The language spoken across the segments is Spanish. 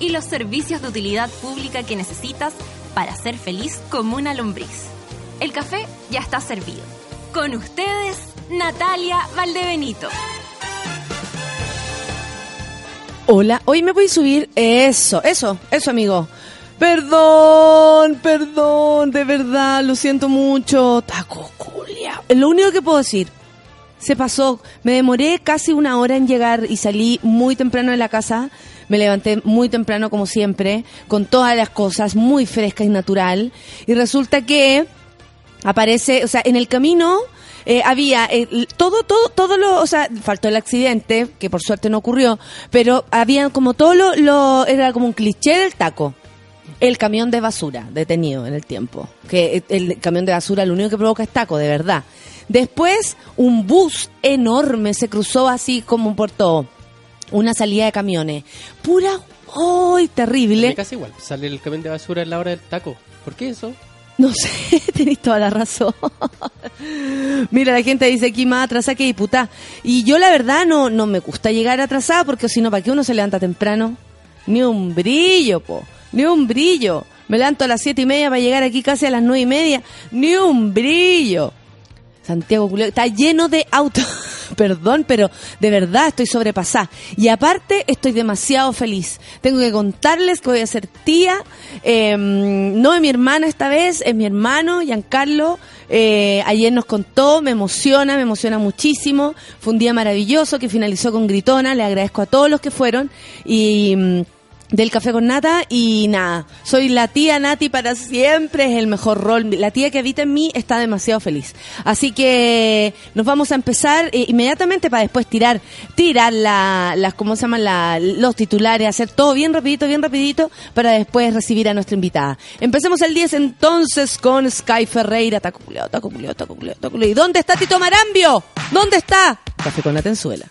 y los servicios de utilidad pública que necesitas para ser feliz como una lombriz. El café ya está servido. Con ustedes, Natalia Valdebenito. Hola, hoy me voy a subir. Eso, eso, eso, amigo. Perdón, perdón, de verdad, lo siento mucho. Taco culia. Lo único que puedo decir, se pasó. Me demoré casi una hora en llegar y salí muy temprano de la casa. Me levanté muy temprano como siempre, con todas las cosas, muy fresca y natural. Y resulta que aparece, o sea, en el camino eh, había todo, todo, todo lo, o sea, faltó el accidente, que por suerte no ocurrió, pero había como todo lo, lo era como un cliché del taco. El camión de basura detenido en el tiempo. Que el camión de basura lo único que provoca es taco, de verdad. Después, un bus enorme se cruzó así como por todo. Una salida de camiones. Pura, ¡ay, terrible! Casi igual, sale el camión de basura en la hora del taco. ¿Por qué eso? No sé, tenéis toda la razón. Mira, la gente dice aquí más atrasada que diputada. Y yo la verdad no, no me gusta llegar atrasada porque si no, ¿para qué uno se levanta temprano? Ni un brillo, po. Ni un brillo. Me levanto a las siete y media para llegar aquí casi a las nueve y media. Ni un brillo. Santiago Julio, está lleno de autos. Perdón, pero de verdad estoy sobrepasada. Y aparte estoy demasiado feliz. Tengo que contarles que voy a ser tía. Eh, no es mi hermana esta vez, es mi hermano, Giancarlo. Eh, ayer nos contó, me emociona, me emociona muchísimo. Fue un día maravilloso que finalizó con Gritona. Le agradezco a todos los que fueron. Y mm, del café con nata y nada, soy la tía Nati para siempre, es el mejor rol. La tía que habita en mí está demasiado feliz. Así que nos vamos a empezar eh, inmediatamente para después tirar, tirar la, las, ¿cómo se llaman? La, los titulares, hacer todo bien rapidito, bien rapidito para después recibir a nuestra invitada. Empecemos el 10 entonces con Sky Ferreira. Taco culeo, taco culeo, taco culeo, taco culeo. ¿Y dónde está Tito Marambio? ¿Dónde está? Café con Natenzuela.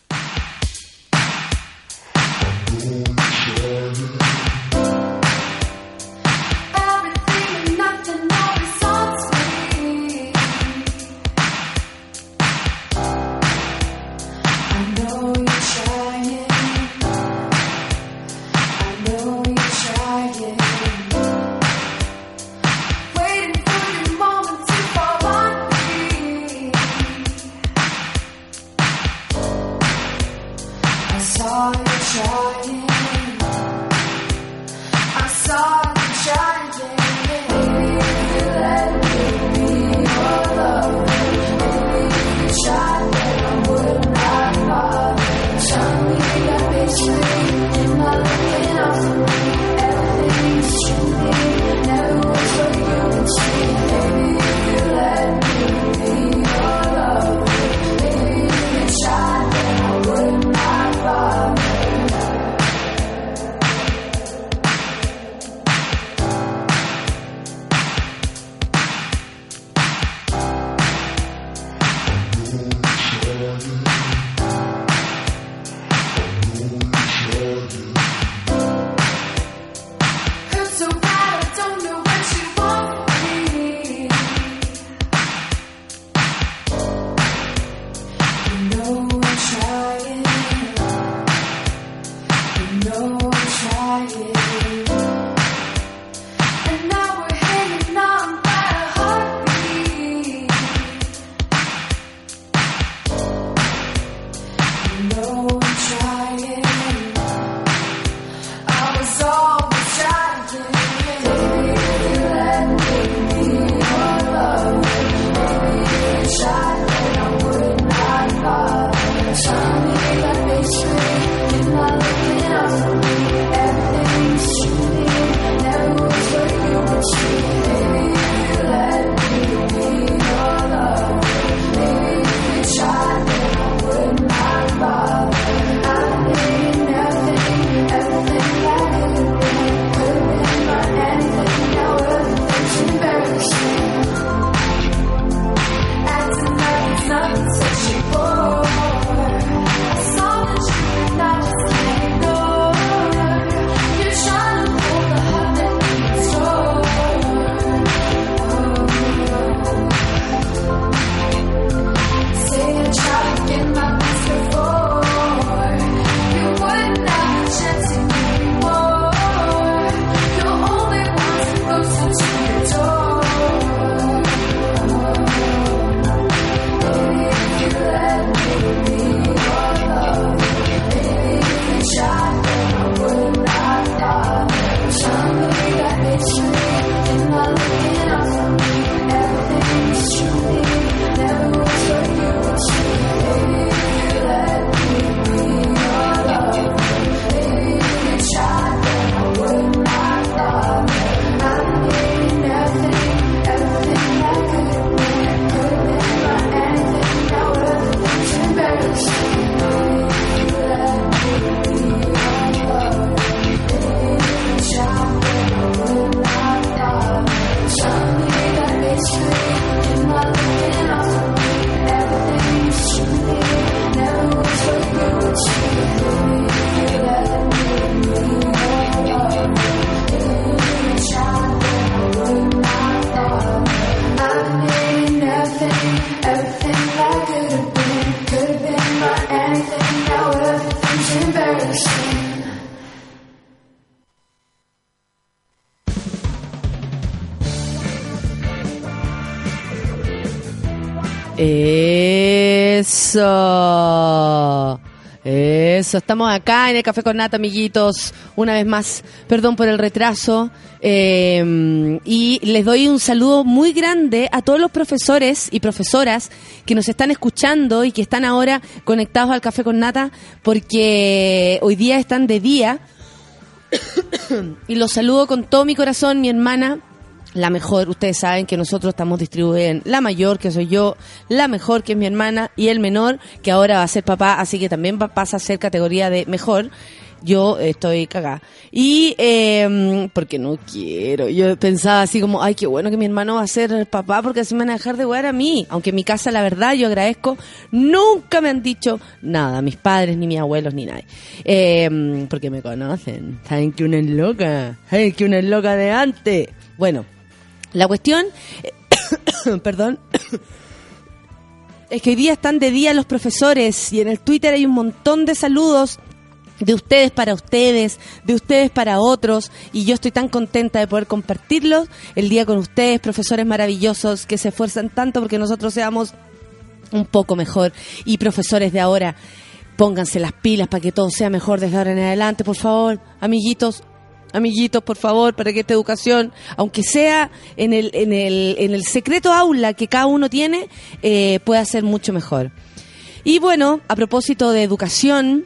Estamos acá en el Café con Nata, amiguitos. Una vez más, perdón por el retraso. Eh, y les doy un saludo muy grande a todos los profesores y profesoras que nos están escuchando y que están ahora conectados al Café con Nata, porque hoy día están de día. y los saludo con todo mi corazón, mi hermana, la mejor, ustedes saben que nosotros estamos distribuidos en la mayor, que soy yo, la mejor, que es mi hermana, y el menor, que ahora va a ser papá, así que también pasa a ser categoría de mejor. Yo estoy cagada. Y, eh, porque no quiero. Yo pensaba así como, ay, qué bueno que mi hermano va a ser papá porque así me van a dejar de jugar a mí. Aunque en mi casa, la verdad, yo agradezco, nunca me han dicho nada, mis padres, ni mis abuelos, ni nadie. Eh, porque me conocen. Saben que una es loca. Saben que una es loca de antes. Bueno, la cuestión, perdón, es que hoy día están de día los profesores y en el Twitter hay un montón de saludos de ustedes para ustedes, de ustedes para otros, y yo estoy tan contenta de poder compartirlos el día con ustedes, profesores maravillosos que se esfuerzan tanto porque nosotros seamos un poco mejor y profesores de ahora. Pónganse las pilas para que todo sea mejor desde ahora en adelante, por favor, amiguitos, amiguitos, por favor, para que esta educación, aunque sea en el, en el, en el secreto aula que cada uno tiene, eh, pueda ser mucho mejor. Y bueno, a propósito de educación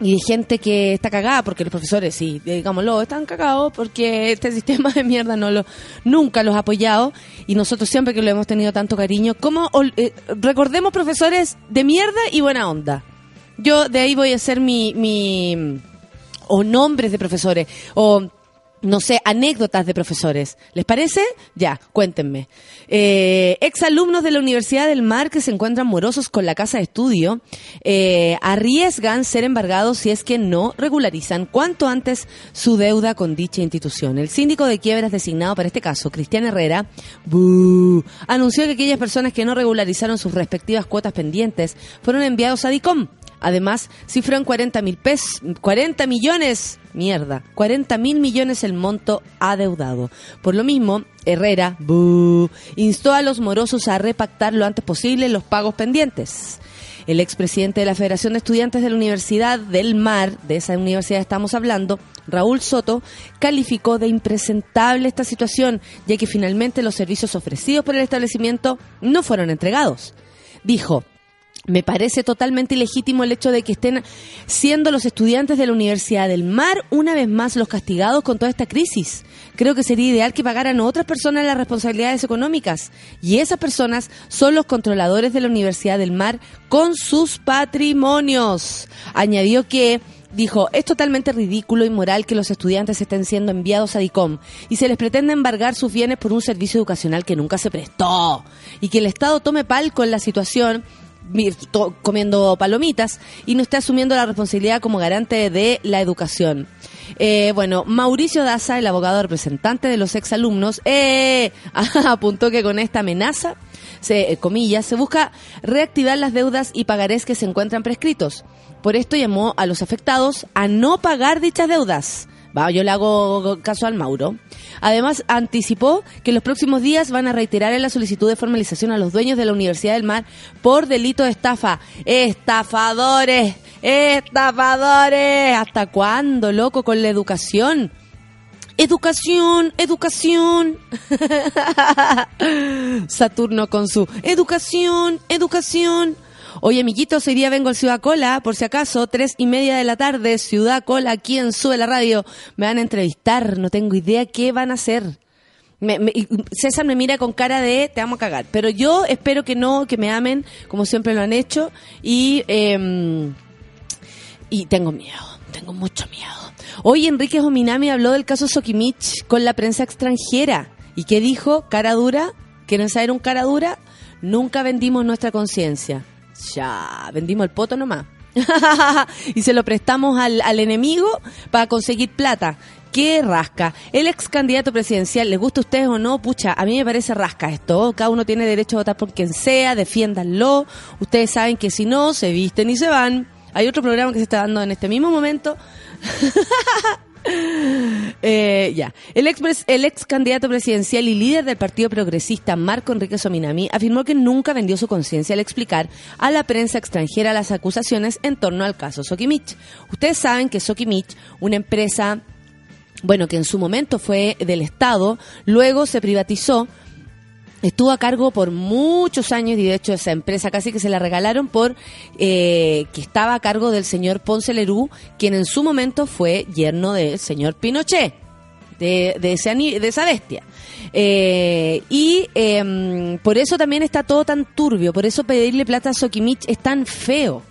y de gente que está cagada, porque los profesores, sí, digámoslo, están cagados porque este sistema de mierda no lo, nunca los ha apoyado y nosotros siempre que lo hemos tenido tanto cariño, como eh, recordemos profesores de mierda y buena onda. Yo de ahí voy a hacer mi, mi o nombres de profesores, o no sé, anécdotas de profesores. ¿Les parece? Ya, cuéntenme. Eh, exalumnos de la Universidad del Mar que se encuentran morosos con la casa de estudio eh, arriesgan ser embargados si es que no regularizan cuanto antes su deuda con dicha institución. El síndico de quiebras designado para este caso, Cristian Herrera, anunció que aquellas personas que no regularizaron sus respectivas cuotas pendientes fueron enviados a DICOM. Además, cifró en 40 mil pesos, 40 millones, mierda, 40 mil millones el monto adeudado. Por lo mismo, Herrera, instó a los morosos a repactar lo antes posible los pagos pendientes. El expresidente de la Federación de Estudiantes de la Universidad del Mar, de esa universidad estamos hablando, Raúl Soto, calificó de impresentable esta situación, ya que finalmente los servicios ofrecidos por el establecimiento no fueron entregados. Dijo, me parece totalmente ilegítimo el hecho de que estén siendo los estudiantes de la Universidad del Mar una vez más los castigados con toda esta crisis. Creo que sería ideal que pagaran a otras personas las responsabilidades económicas. Y esas personas son los controladores de la Universidad del Mar con sus patrimonios. Añadió que dijo, es totalmente ridículo y moral que los estudiantes estén siendo enviados a DICOM y se les pretende embargar sus bienes por un servicio educacional que nunca se prestó y que el Estado tome palco en la situación comiendo palomitas y no esté asumiendo la responsabilidad como garante de la educación. Eh, bueno, Mauricio Daza, el abogado representante de los exalumnos, eh, apuntó que con esta amenaza, se, eh, comillas, se busca reactivar las deudas y pagarés que se encuentran prescritos. Por esto llamó a los afectados a no pagar dichas deudas. Yo le hago caso al Mauro. Además, anticipó que en los próximos días van a reiterar la solicitud de formalización a los dueños de la Universidad del Mar por delito de estafa. ¡Estafadores! ¡Estafadores! ¿Hasta cuándo, loco, con la educación? Educación, educación. Saturno con su educación, educación. Oye, amiguitos, hoy día vengo al Ciudad Cola, por si acaso, tres y media de la tarde, Ciudad Cola, aquí en Sube la Radio. Me van a entrevistar, no tengo idea qué van a hacer. Me- me- César me mira con cara de te vamos a cagar, pero yo espero que no, que me amen, como siempre lo han hecho, y, em, y tengo miedo, tengo mucho miedo. Hoy Enrique Ominami habló del caso Sokimich con la prensa extranjera. ¿Y qué dijo? Cara dura. ¿Quieren saber un cara dura? Nunca vendimos nuestra conciencia. Ya, vendimos el poto nomás. y se lo prestamos al, al enemigo para conseguir plata. ¿Qué rasca? El ex candidato presidencial, ¿les gusta a ustedes o no? Pucha, a mí me parece rasca esto. Cada uno tiene derecho a votar por quien sea, defiéndanlo. Ustedes saben que si no, se visten y se van. Hay otro programa que se está dando en este mismo momento. Eh, ya. El ex, el ex candidato presidencial y líder del Partido Progresista, Marco Enrique Sominami, afirmó que nunca vendió su conciencia al explicar a la prensa extranjera las acusaciones en torno al caso Sokimich. Ustedes saben que Sokimich, una empresa, bueno, que en su momento fue del Estado, luego se privatizó, Estuvo a cargo por muchos años y de hecho esa empresa casi que se la regalaron por eh, que estaba a cargo del señor Ponce Lerú, quien en su momento fue yerno del señor Pinochet, de, de, esa bestia. Eh, y em, por eso también está todo tan turbio, por eso pedirle plata a Sokimich es tan feo.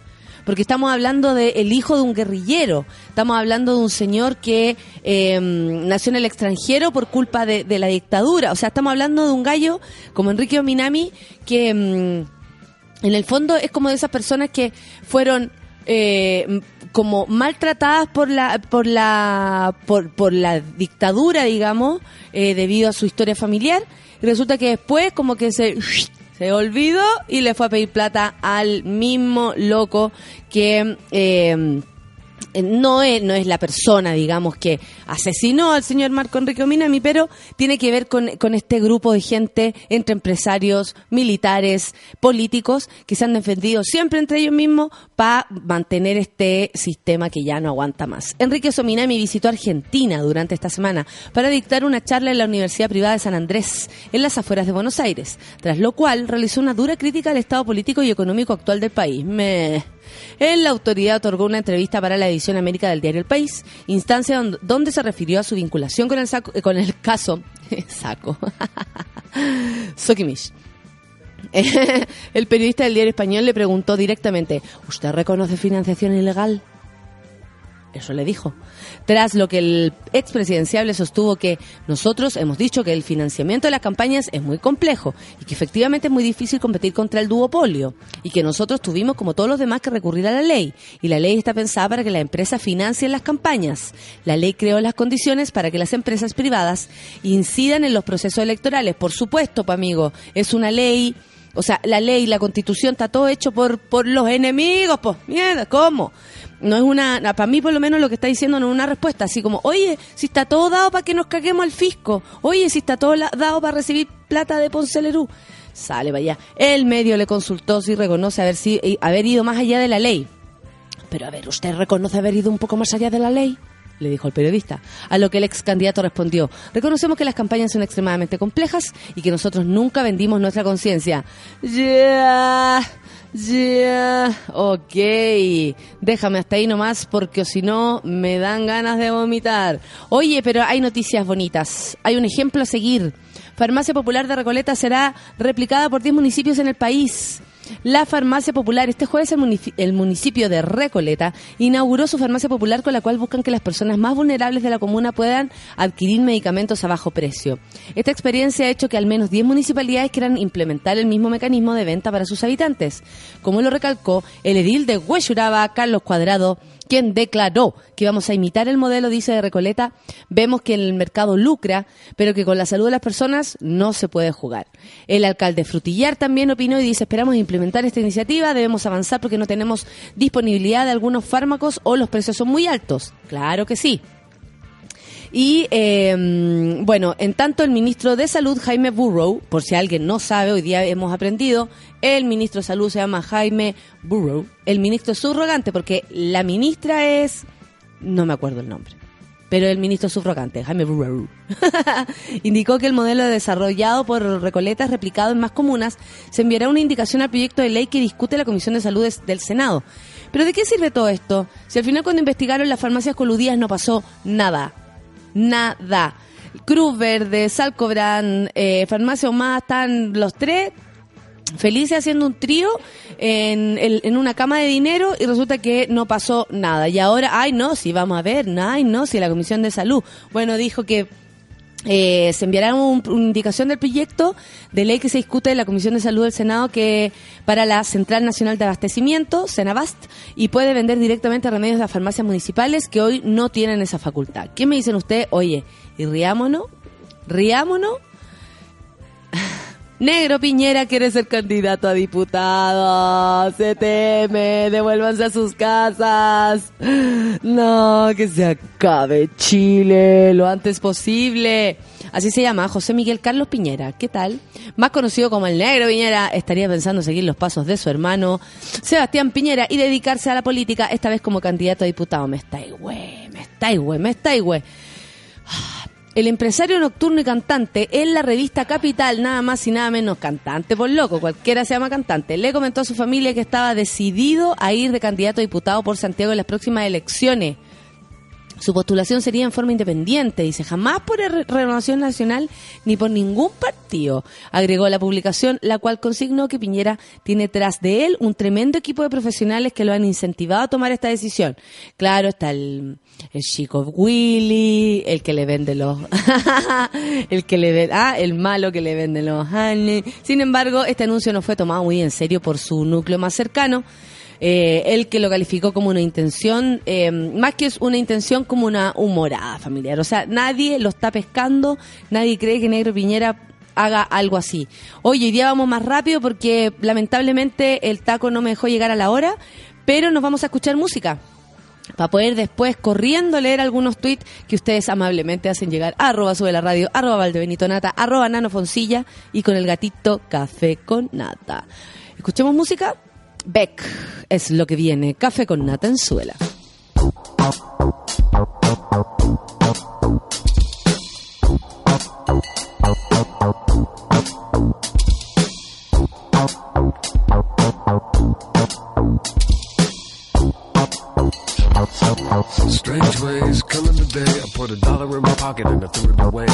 Porque estamos hablando del hijo de un guerrillero, estamos hablando de un señor que eh, nació en el extranjero por culpa de, de la dictadura. O sea, estamos hablando de un gallo como Enrique Ominami que mm, en el fondo es como de esas personas que fueron eh, como maltratadas por la por la por, por la dictadura digamos eh, debido a su historia familiar y resulta que después como que se se olvidó y le fue a pedir plata al mismo loco que eh, no es, no es la persona, digamos, que asesinó al señor Marco Enrique Ominami, pero tiene que ver con, con este grupo de gente entre empresarios, militares, políticos, que se han defendido siempre entre ellos mismos para mantener este sistema que ya no aguanta más. Enrique Sominami visitó Argentina durante esta semana para dictar una charla en la Universidad Privada de San Andrés, en las afueras de Buenos Aires, tras lo cual realizó una dura crítica al estado político y económico actual del país. Me... En la autoridad otorgó una entrevista para la edición América del diario El País, instancia don- donde se refirió a su vinculación con el, saco- eh, con el caso saco Sokimish. El periodista del diario español le preguntó directamente, ¿usted reconoce financiación ilegal? Eso le dijo. Tras lo que el expresidenciable sostuvo que nosotros hemos dicho que el financiamiento de las campañas es muy complejo y que efectivamente es muy difícil competir contra el duopolio y que nosotros tuvimos como todos los demás que recurrir a la ley y la ley está pensada para que las empresas financien las campañas. La ley creó las condiciones para que las empresas privadas incidan en los procesos electorales. Por supuesto, amigo, es una ley o sea, la ley, la constitución está todo hecho por, por los enemigos, pues, mierda, ¿cómo? No es una, para mí por lo menos lo que está diciendo no es una respuesta, así como, oye, si está todo dado para que nos caguemos al fisco, oye, si está todo dado para recibir plata de Poncelerú, sale vaya. El medio le consultó si reconoce haber, si, eh, haber ido más allá de la ley. Pero a ver, ¿usted reconoce haber ido un poco más allá de la ley? Le dijo el periodista. A lo que el ex candidato respondió, reconocemos que las campañas son extremadamente complejas y que nosotros nunca vendimos nuestra conciencia. Ya, ya, ok. Déjame hasta ahí nomás porque si no me dan ganas de vomitar. Oye, pero hay noticias bonitas. Hay un ejemplo a seguir. Farmacia Popular de Recoleta será replicada por 10 municipios en el país. La Farmacia Popular, este jueves el, munici- el municipio de Recoleta inauguró su farmacia popular con la cual buscan que las personas más vulnerables de la comuna puedan adquirir medicamentos a bajo precio. Esta experiencia ha hecho que al menos 10 municipalidades quieran implementar el mismo mecanismo de venta para sus habitantes. Como lo recalcó el edil de Huechuraba, Carlos Cuadrado, quien declaró que vamos a imitar el modelo, dice de Recoleta, vemos que el mercado lucra, pero que con la salud de las personas no se puede jugar. El alcalde Frutillar también opinó y dice, esperamos implementar esta iniciativa, debemos avanzar porque no tenemos disponibilidad de algunos fármacos o los precios son muy altos. Claro que sí. Y eh, bueno, en tanto el ministro de Salud, Jaime Burrow, por si alguien no sabe, hoy día hemos aprendido, el ministro de Salud se llama Jaime Burrow, el ministro subrogante, porque la ministra es, no me acuerdo el nombre, pero el ministro subrogante, Jaime Burrow, indicó que el modelo desarrollado por Recoleta replicado en más comunas, se enviará una indicación al proyecto de ley que discute la Comisión de Salud del Senado. ¿Pero de qué sirve todo esto? Si al final cuando investigaron las farmacias coludidas no pasó nada nada. Cruz Verde, Salcobran, eh, Farmacia Humada, están los tres felices haciendo un trío en, en una cama de dinero y resulta que no pasó nada. Y ahora, ay no, si vamos a ver, ay no, si la Comisión de Salud, bueno, dijo que eh, se enviará un- una indicación del proyecto de ley que se discute en la Comisión de Salud del Senado que para la Central Nacional de Abastecimiento, Senabast, y puede vender directamente remedios de las farmacias municipales que hoy no tienen esa facultad. ¿Qué me dicen ustedes? Oye, y riámonos, riámonos. Negro Piñera quiere ser candidato a diputado. Se teme, devuélvanse a sus casas. No, que se acabe Chile lo antes posible. Así se llama José Miguel Carlos Piñera. ¿Qué tal? Más conocido como el Negro Piñera, estaría pensando seguir los pasos de su hermano Sebastián Piñera y dedicarse a la política, esta vez como candidato a diputado. Me estáis, güey, me estáis, güey, me estáis, güey. El empresario nocturno y cantante en la revista Capital, nada más y nada menos cantante por loco, cualquiera se llama cantante, le comentó a su familia que estaba decidido a ir de candidato a diputado por Santiago en las próximas elecciones. Su postulación sería en forma independiente, dice, jamás por Re- Renovación Nacional ni por ningún partido. Agregó la publicación, la cual consignó que Piñera tiene tras de él un tremendo equipo de profesionales que lo han incentivado a tomar esta decisión. Claro, está el, el chico Willy, el que le vende los... el que le vende... Ah, el malo que le vende los... honey. Sin embargo, este anuncio no fue tomado muy en serio por su núcleo más cercano. Eh, él que lo calificó como una intención, eh, más que es una intención, como una humorada familiar. O sea, nadie lo está pescando, nadie cree que Negro Piñera haga algo así. Oye, hoy día vamos más rápido porque lamentablemente el taco no me dejó llegar a la hora, pero nos vamos a escuchar música para poder después corriendo leer algunos tweets que ustedes amablemente hacen llegar a arroba sube la radio, arroba valdebenito nata, arroba nano foncilla y con el gatito café con nata. ¿Escuchemos música? Beck es lo que viene, café con nata en suela. Strange ways coming today. I put a dollar in my pocket and I threw it away.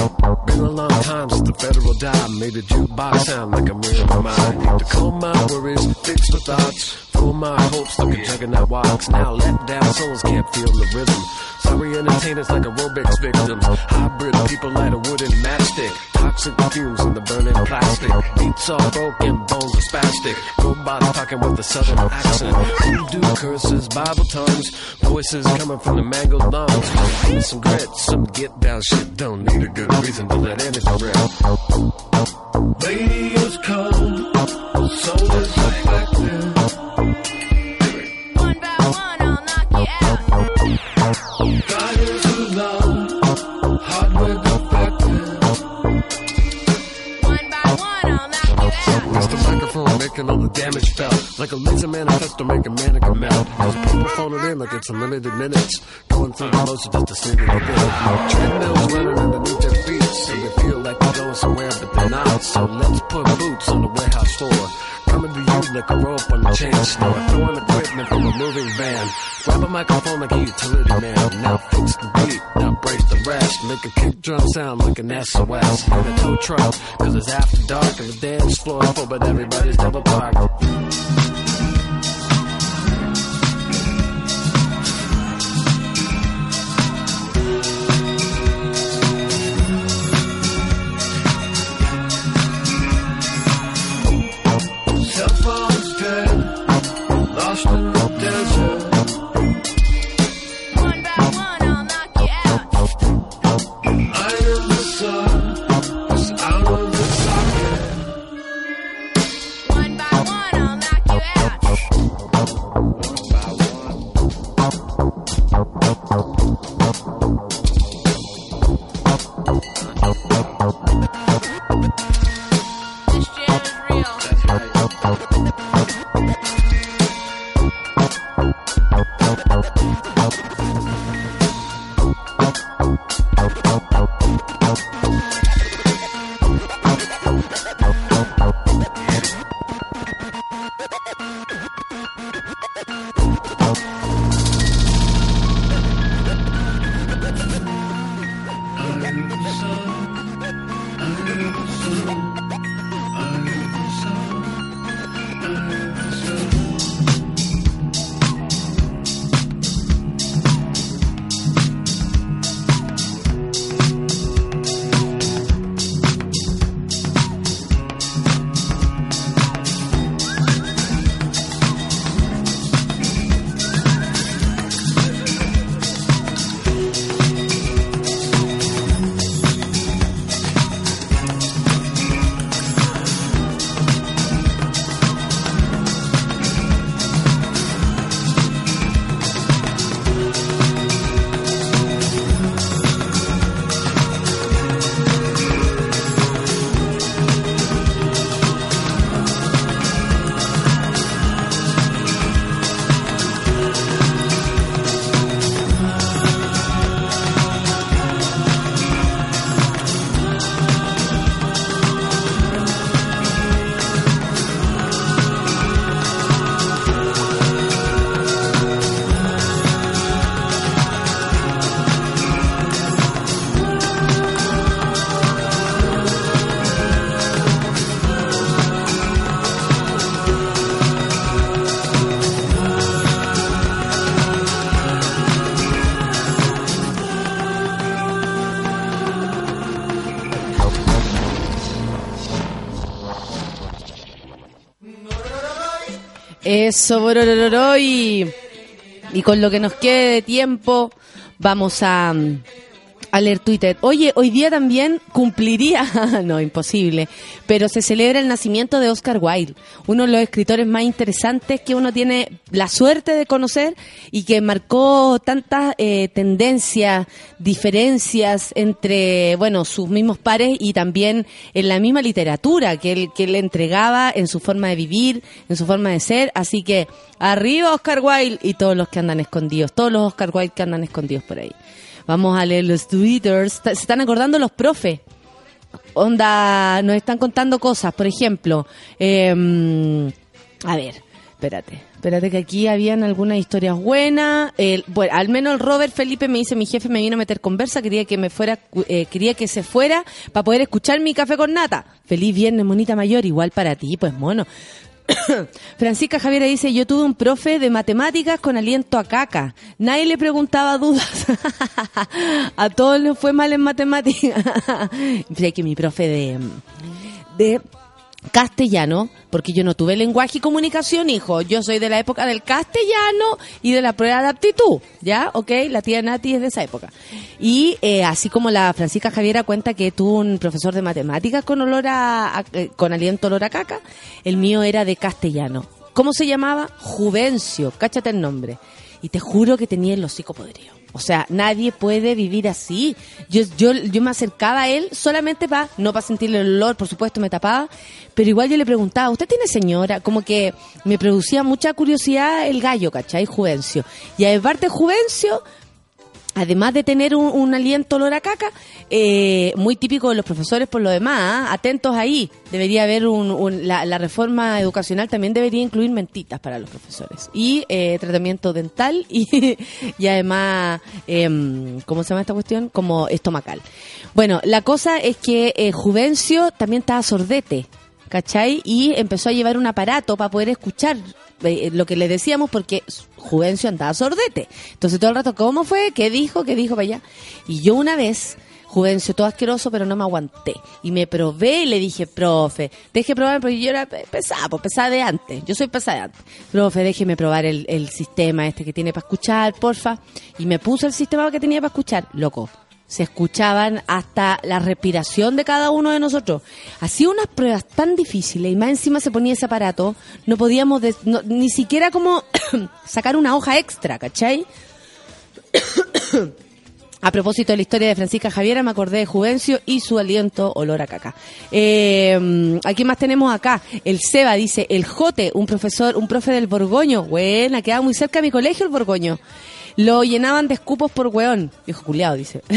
Been a long time since the federal dime made the jukebox sound like a real mine. Need to calm my worries, fix my thoughts, full my hopes like a juggernaut walks. Now let down souls can't feel the rhythm. Sorry entertainers like aerobics victims. Hybrid people light a wooden matchstick. Toxic fumes in the burning plastic. Beats all broken, bones are spastic. Robots talking with a southern accent. Voodoo curses, Bible tongues. Voices coming from the mangled lungs. Need Some grit, some get down shit. Don't need a good reason to let anything rip. Radio's come, so disaffected. One making all the damage felt. Like a laser manifesto making mannequin melt. As people phoning in like it's unlimited minutes. Going through the motions just to see what they did. Treadmills running underneath their feet. So they feel like they're going somewhere, but they're not. So let's put boots on the warehouse floor. Coming to you like a rope on a chain store. Throwing equipment from a moving van. Grab a microphone like a utility man. Now fix the beat, now break the rest. Make a kick drum sound like an SOS. In a tow truck, cause it's after dark and the dance floor full, but everybody's double parked. Help, help, help, help, help. Eso, y, y con lo que nos quede de tiempo, vamos a, a leer Twitter. Oye, hoy día también cumpliría, no, imposible, pero se celebra el nacimiento de Oscar Wilde, uno de los escritores más interesantes que uno tiene la suerte de conocer y que marcó tantas eh, tendencias, diferencias entre, bueno, sus mismos pares y también en la misma literatura que él, que entregaba en su forma de vivir, en su forma de ser. Así que arriba Oscar Wilde y todos los que andan escondidos, todos los Oscar Wilde que andan escondidos por ahí. Vamos a leer los twitters. Se están acordando los profes. Onda, nos están contando cosas. Por ejemplo, em, a ver, espérate. Espérate que aquí habían algunas historias buenas. El- bueno, al menos el Robert Felipe me dice, mi jefe me vino a meter conversa, quería que me fuera, eh, quería que se fuera para poder escuchar mi café con nata. Feliz viernes, monita mayor, igual para ti, pues mono. Francisca Javiera dice, yo tuve un profe de matemáticas con aliento a caca. Nadie le preguntaba dudas. a todos les fue mal en matemáticas. Que mi profe de castellano, porque yo no tuve lenguaje y comunicación, hijo. Yo soy de la época del castellano y de la prueba de aptitud, ¿ya? ¿Ok? La tía Nati es de esa época. Y eh, así como la Francisca Javiera cuenta que tuvo un profesor de matemáticas con olor a, eh, con aliento olor a caca, el mío era de castellano. ¿Cómo se llamaba? Juvencio, cáchate el nombre. Y te juro que tenía el hocico podrido. O sea, nadie puede vivir así. Yo, yo, yo me acercaba a él solamente para, no para sentirle el olor, por supuesto me tapaba, pero igual yo le preguntaba, ¿usted tiene señora? Como que me producía mucha curiosidad el gallo, ¿cachai? Juvencio. Y aparte Juvencio, además de tener un, aliento olor a caca, eh, muy típico de los profesores por lo demás, ¿ah? atentos ahí. Debería haber un, un- la, la reforma educacional también debería incluir mentitas para los profesores y eh, tratamiento dental y, y además, em, ¿cómo se llama esta cuestión? Como estomacal. Bueno, la cosa es que eh, Juvencio también estaba sordete. ¿cachai? Y empezó a llevar un aparato para poder escuchar eh, lo que le decíamos porque Juvencio andaba sordete. Entonces todo el rato, ¿cómo fue? ¿Qué dijo? ¿Qué dijo para allá? Y yo una vez, Juvencio, todo asqueroso, pero no me aguanté. Y me probé y le dije, profe, deje probar, porque yo era pe- pesada, pues pesada de antes. Yo soy pesada de antes. Profe, déjeme probar el, el sistema este que tiene para escuchar, porfa. Y me puso el sistema que tenía para escuchar. Loco, se escuchaban hasta la respiración de cada uno de nosotros. Hacía unas pruebas tan difíciles y más encima se ponía ese aparato, no podíamos des- no- ni siquiera como sacar una hoja extra, ¿cachai? A propósito de la historia de Francisca Javiera, me acordé de Juvencio y su aliento olor a caca. Eh, ¿A quién más tenemos acá? El Seba dice, el Jote, un profesor, un profe del Borgoño. Buena, quedaba muy cerca de mi colegio el Borgoño. Lo llenaban de escupos por weón. Viejo culiado, dice.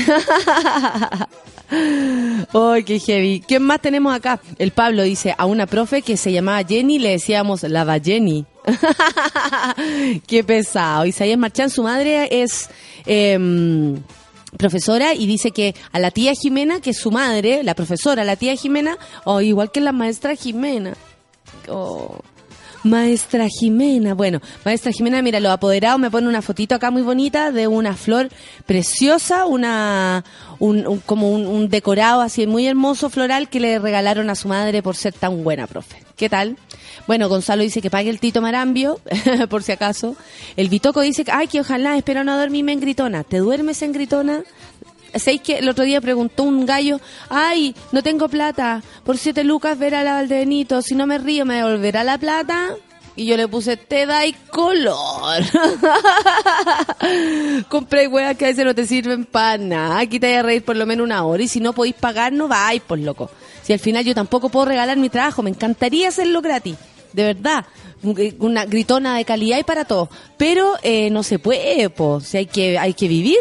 ¡Ay, qué heavy! ¿Quién más tenemos acá? El Pablo dice, a una profe que se llamaba Jenny le decíamos la Jenny. ¡Qué pesado! Isaías Marchán, su madre es... em, profesora y dice que a la tía Jimena, que es su madre, la profesora, la tía Jimena, o igual que la maestra Jimena. Oh. Maestra Jimena, bueno, maestra Jimena, mira, los apoderados me pone una fotito acá muy bonita de una flor preciosa, una, un, un- como un, un decorado así muy hermoso floral que le regalaron a su madre por ser tan buena, profe. ¿Qué tal? Bueno, Gonzalo dice que pague el Tito Marambio, por si acaso. El Bitoco dice que, ay, que ojalá, espero no dormirme en gritona. ¿Te duermes en gritona? ¿Sabéis que el otro día preguntó un gallo, ay, no tengo plata, por siete lucas ver a la Valdebenito, si no me río me devolverá la plata? Y yo le puse, te dais color. Compré huevas que a veces no te sirven para nada. Aquí te voy a reír por lo menos una hora. Y si no podéis pagar, no vais, pues loco. Si al final yo tampoco puedo regalar mi trabajo, me encantaría hacerlo gratis. De verdad. Una gritona de calidad y para todos. Pero eh, no se puede, pues. Si hay que, hay que vivir.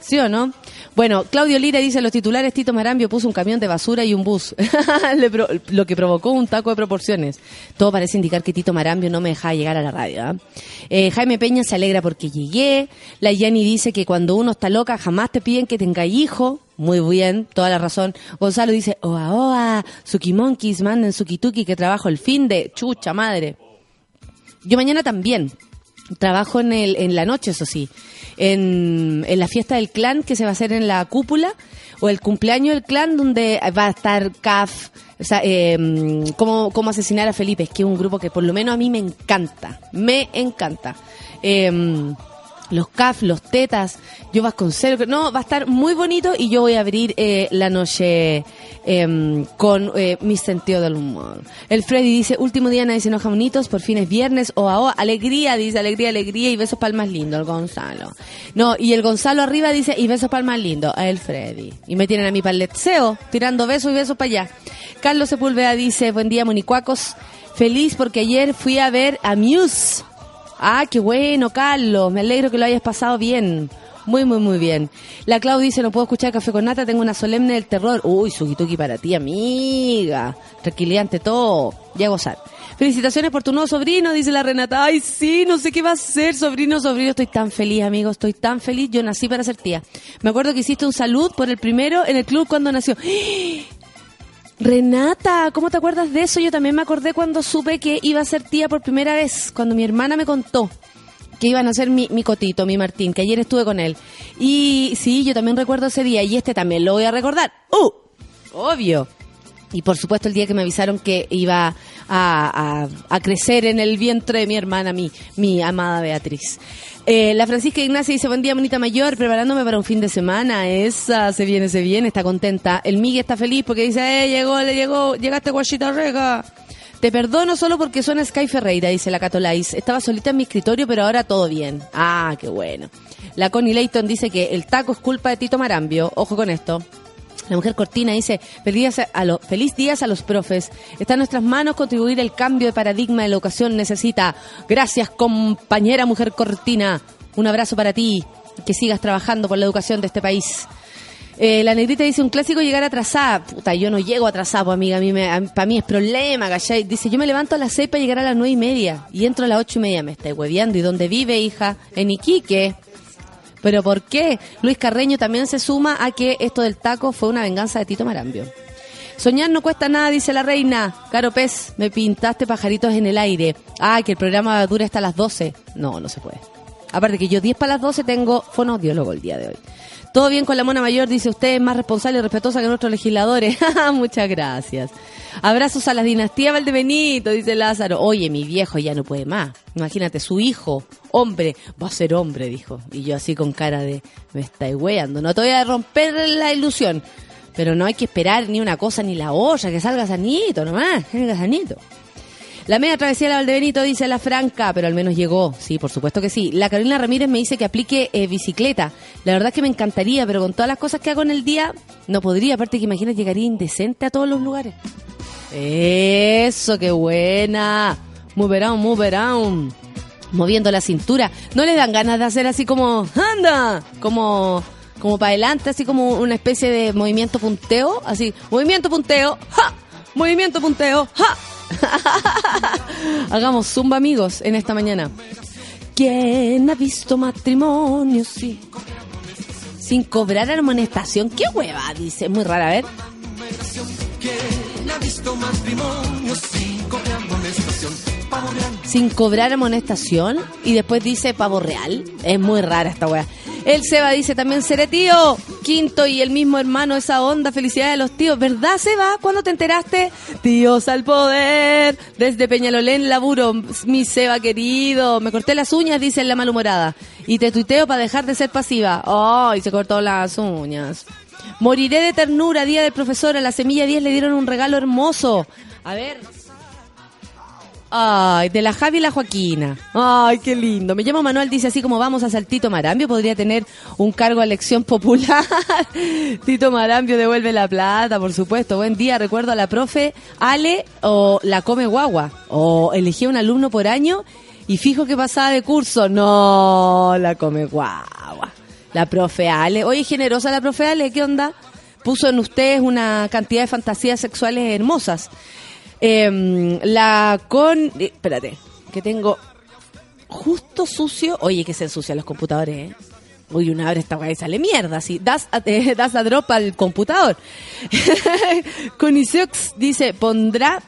¿Sí o no? Bueno, Claudio Lira dice, los titulares Tito Marambio puso un camión de basura y un bus, lo que provocó un taco de proporciones. Todo parece indicar que Tito Marambio no me deja llegar a la radio. ¿ah? Eh, Jaime Peña se alegra porque llegué. La Jenny dice que cuando uno está loca jamás te piden que tenga hijo. Muy bien, toda la razón. Gonzalo dice, oa oa, Suki Monkeys, manden Suki que trabajo el fin de chucha madre. Yo mañana también. Trabajo en, el, en la noche, eso sí. En, la fiesta del clan que se va a hacer en la cúpula, o el cumpleaños del clan donde va a estar CAF, o sea, eh, cómo, cómo asesinar a Felipe, que es un grupo que por lo menos a mí me encanta, me encanta. Eh, los CAF, los tetas, yo Vasconcelos, no, va a estar muy bonito y yo voy a abrir eh, la noche em, con eh, mi sentido del humor. El Freddy dice, último día nadie se enoja bonitos, por fin es viernes, o a alegría, dice, alegría, alegría y besos palmas lindo, el Gonzalo. No, y el Gonzalo arriba dice, y besos palmas lindo, el Freddy. Y me tienen a mi paletseo, tirando besos y besos para allá. Carlos Sepúlveda dice, buen día monicuacos, feliz porque ayer fui a ver a Muse. Ah, qué bueno, Carlos. Me alegro que lo hayas pasado bien. Muy, muy, muy bien. La Clau dice, no puedo escuchar Café con Nata, tengo una solemne del terror. Uy, Sugituki para ti, amiga. Tranquilidad ante todo. Ya gozar. Felicitaciones por tu nuevo sobrino, dice la Renata. Ay, sí, no sé qué va a ser, sobrino, sobrino. Estoy tan feliz, amigo, estoy tan feliz. Yo nací para ser tía. Me acuerdo que hiciste un salud por el primero en el club cuando nació. Renata, ¿cómo te acuerdas de eso? Yo también me acordé cuando supe que iba a ser tía por primera vez, cuando mi hermana me contó que iban a ser mi, mi cotito, mi Martín, que ayer estuve con él. Y sí, yo también recuerdo ese día y este también lo voy a recordar. ¡Uh! Obvio. Y por supuesto el día que me avisaron que iba a, a- crecer en el vientre de mi hermana, mi, mi amada Beatriz. Eh, la Francisca Ignacia dice, buen día, bonita mayor, preparándome para un fin de semana. Esa, se viene, se viene, está contenta. El Miguel está feliz porque dice, eh, llegó, le llegó, llegaste guachita rega. Te perdono solo porque suena Sky Ferreira, dice la Catolais. Estaba solita en mi escritorio, pero ahora todo bien. Ah, qué bueno. La Connie Layton dice que el taco es culpa de Tito Marambio. Ojo con esto. La mujer Cortina dice, feliz, días a a los profes. Está en nuestras manos contribuir el cambio de paradigma de la educación necesita. Gracias, compañera mujer Cortina. Un abrazo para ti. Que sigas trabajando por la educación de este país. Eh, la negrita dice, un clásico llegar atrasada. Puta, yo no llego atrasada, pues, amiga. A mí me, para mí es problema, ¿cachai? Dice, yo me levanto a las seis para llegar a las nueve y media. Y entro a las ocho y media. Me estáis hueveando. ¿Y dónde vive, hija? En Iquique. ¿Pero por qué? Luis Carreño también se suma a que esto del taco fue una venganza de Tito Marambio. Soñar no cuesta nada, dice la reina. Caro Pez, me pintaste pajaritos en el aire. Ah, que el programa dura hasta las 12. No, no se puede. Aparte que yo 10 para las 12 tengo fonoaudiólogo el día de hoy. Todo bien con la mona mayor, dice usted, más responsable y respetuosa que nuestros legisladores. Muchas gracias. Abrazos a las dinastías Valdebenito, dice Lázaro. Oye, mi viejo ya no puede más. Imagínate, su hijo, hombre, va a ser hombre, dijo. Y yo así con cara de, me estáis weando. No te voy a romper la ilusión. Pero no hay que esperar ni una cosa ni la otra, que salga sanito nomás, salga sanito. La media travesía de la Valdebenito dice la Franca, pero al menos llegó. Sí, por supuesto que sí. La Carolina Ramírez me dice que aplique eh, bicicleta. La verdad es que me encantaría, pero con todas las cosas que hago en el día, no podría. Aparte que imagina, llegaría indecente a todos los lugares. Eso, qué buena. Move around, move around. Moviendo la cintura. ¿No le dan ganas de hacer así como, anda? Como, como para adelante, así como una especie de movimiento punteo. Así, movimiento punteo. Movimiento punteo, ¡ja! Hagamos zumba amigos en esta mañana. ¿Quién ha visto matrimonio sin, sin cobrar amonestación? ¿Qué hueva? Dice, muy rara, a ver. Sin cobrar amonestación y después dice pavo real. Es muy rara esta wea. El Seba dice también seré tío. Quinto y el mismo hermano, esa onda, felicidades a los tíos. ¿Verdad, Seba? ¿Cuándo te enteraste? Tíos al poder. Desde Peñalolén laburo, mi Seba querido. Me corté las uñas, dice la malhumorada. Y te tuiteo para dejar de ser pasiva. Ay, se cortó las uñas. Moriré de ternura, día del profesor. A la semilla 10 le dieron un regalo hermoso. A ver. Ay, de la Javi y la Joaquina. Ay, qué lindo. Me llamo Manuel, dice así como vamos a Saltito Marambio, podría tener un cargo a elección popular. Tito Marambio devuelve la plata, por supuesto. Buen día, recuerdo a la profe Ale o la come guagua. O elegí un alumno por año y fijo que pasaba de curso. No, la come guagua. La profe Ale. Oye, generosa la profe Ale, ¿qué onda? Puso en ustedes una cantidad de fantasías sexuales hermosas. Em, la con... eh, espérate, que tengo justo sucio. Oye, que se ensucian los computadores, ¿eh? Uy, una hora esta y sale mierda, así. Das, eh, das a drop al computador. Coniseux dice, pondrá...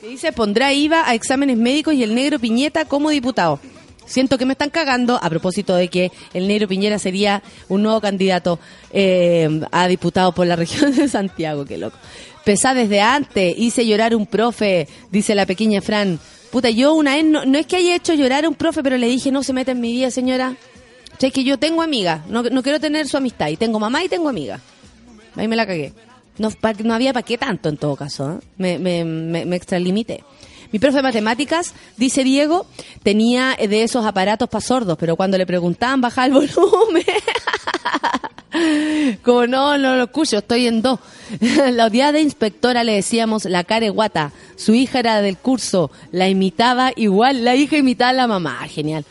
¿Qué dice? Pondrá IVA a exámenes médicos y el negro Piñeta como diputado. Siento que me están cagando a propósito de que el negro Piñera sería un nuevo candidato eh, a diputado por la región de Santiago. Qué loco. Pesá desde antes, hice llorar un profe, dice la pequeña Fran. Puta, yo una vez, no, no es que haya hecho llorar a un profe, pero le dije, no se meta en mi vida, señora. O sea, es que yo tengo amiga, no, no quiero tener su amistad. Y tengo mamá y tengo amiga. Ahí me la cagué. No, pa- no había para qué tanto en todo caso. ¿eh? Me, me, me, me extralimité. Mi profe de matemáticas, dice Diego, tenía de esos aparatos para sordos, pero cuando le preguntaban bajar el volumen, como no, no lo escucho, estoy en dos. La odiada inspectora le decíamos la care guata. Su hija era del curso, la imitaba igual, la hija imitaba a la mamá. Ah, Genial.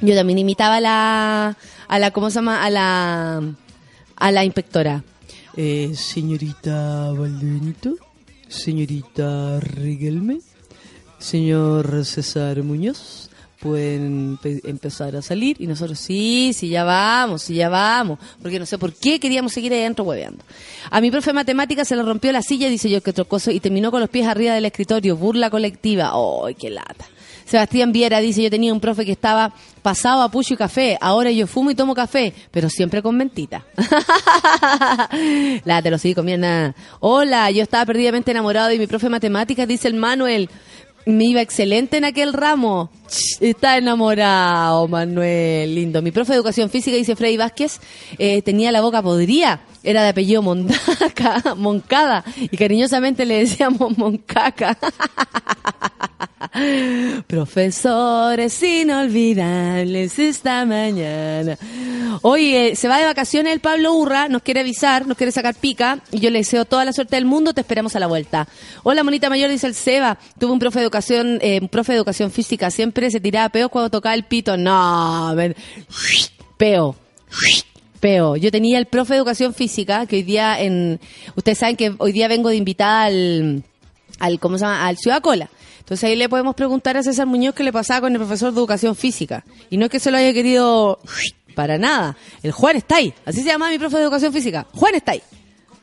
Yo también imitaba a la, a la, ¿cómo se llama? A la, a la inspectora. Eh, señorita Valdebenito, señorita Rigelme, señor César Muñoz, pueden pe- empezar a salir y nosotros sí, sí ya vamos, sí ya vamos, porque no sé por qué queríamos seguir ahí adentro hueveando. A mi profe de matemáticas se le rompió la silla, dice yo que otro cosa, y terminó con los pies arriba del escritorio, burla colectiva. ¡Ay, qué lata! Sebastián Viera dice, yo tenía un profe que estaba pasado a pucho y café, ahora yo fumo y tomo café, pero siempre con mentita. La te lo sigo comiendo. Hola, yo estaba perdidamente enamorado de mi profe de matemáticas, dice el Manuel. Me iba excelente en aquel ramo. Está enamorado, Manuel. Lindo. Mi profe de educación física, dice Freddy Vázquez, eh, tenía la boca podrida. Era de apellido Mondaca, Moncada. Y cariñosamente le decíamos Moncaca. Profesores inolvidables esta mañana. Oye, se va de vacaciones el Pablo Urra, nos quiere avisar, nos quiere sacar pica, y yo le deseo toda la suerte del mundo, te esperamos a la vuelta. Hola, monita mayor, dice el Seba. Tuve un profe de educación, eh, un profe de educación física, siempre se tiraba peos cuando tocaba el pito. No, a ver, peo. Peo. Yo tenía el profe de educación física, que hoy día en, ustedes saben que hoy día vengo de invitada al, al, ¿cómo se llama? Al Ciudad Cola. Entonces ahí le podemos preguntar a César Muñoz qué le pasaba con el profesor de educación física. Y no es que se lo haya querido para nada. El Juan está ahí. Así se llama mi profe de educación física. Juan está ahí.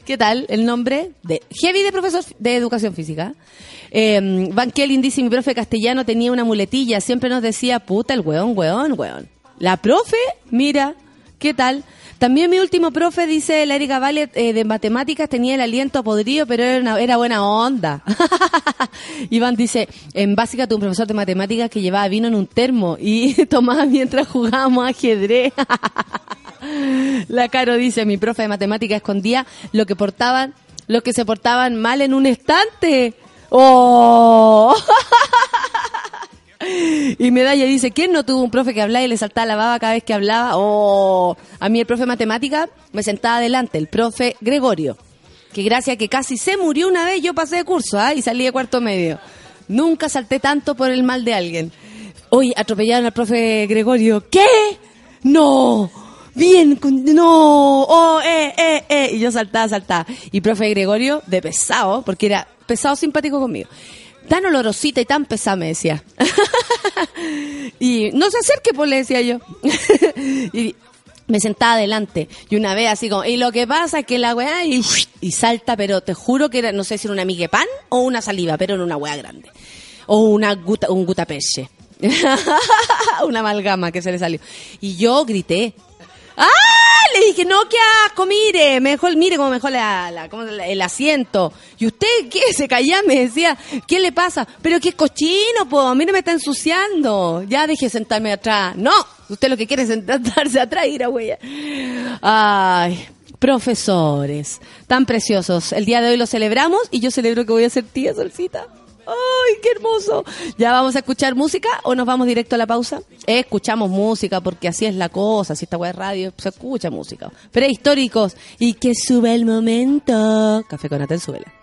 ¿Qué tal el nombre? de Heavy de profesor de educación física. Eh, Van Kelly dice, mi profe castellano tenía una muletilla. Siempre nos decía, puta, el weón, weón, weón. La profe, mira, ¿qué tal? También mi último profe, dice la Erika Valle, eh, de matemáticas, tenía el aliento podrido, pero era, una- era buena onda. Iván dice, en básica tuve un profesor de matemáticas que llevaba vino en un termo y tomaba mientras jugábamos ajedrez. La Caro dice, mi profe de matemáticas escondía lo que portaban, lo que se portaban mal en un estante. ¡Oh! Y Medalla dice, ¿quién no tuvo un profe que hablaba y le saltaba la baba cada vez que hablaba? Oh, a mí el profe de matemática me sentaba adelante, el profe Gregorio, que gracias que casi se murió una vez, yo pasé de curso ¿ah? y salí de cuarto medio. Nunca salté tanto por el mal de alguien. Hoy atropellaron al profe Gregorio. ¿Qué? No. Bien, no, oh, eh, eh, eh. Y yo saltaba, saltaba. Y profe Gregorio, de pesado, porque era pesado simpático conmigo. Tan olorosita y tan pesada, me decía. y no se acerque, pues, le decía yo. y me sentaba adelante. Y una vez así como, y lo que pasa es que la weá, y, salta, pero te juro que era, no sé si era una migue pan o una saliva, pero era una weá grande. O una guta, un gutapeche. una amalgama que se le salió. Y yo grité. ¡Ah! Le dije, no, qué asco, mire, mejor, mire cómo mejor la, el asiento. Y usted, ¿qué? Se callaba, me decía, ¿qué le pasa? Pero qué cochino, po, mire, me está ensuciando. Ya dejé de sentarme atrás. No, usted lo que quiere es sentarse atrás, ir a huella. Ay, profesores, tan preciosos. El día de hoy lo celebramos y yo celebro que voy a ser tía solcita. ¡Ay, qué hermoso! ¿Ya vamos a escuchar música o nos vamos directo a la pausa? Eh, escuchamos música porque así es la cosa. Si esta web radio, se escucha música. Prehistóricos. Y que sube el momento. Café con Atel, súbela.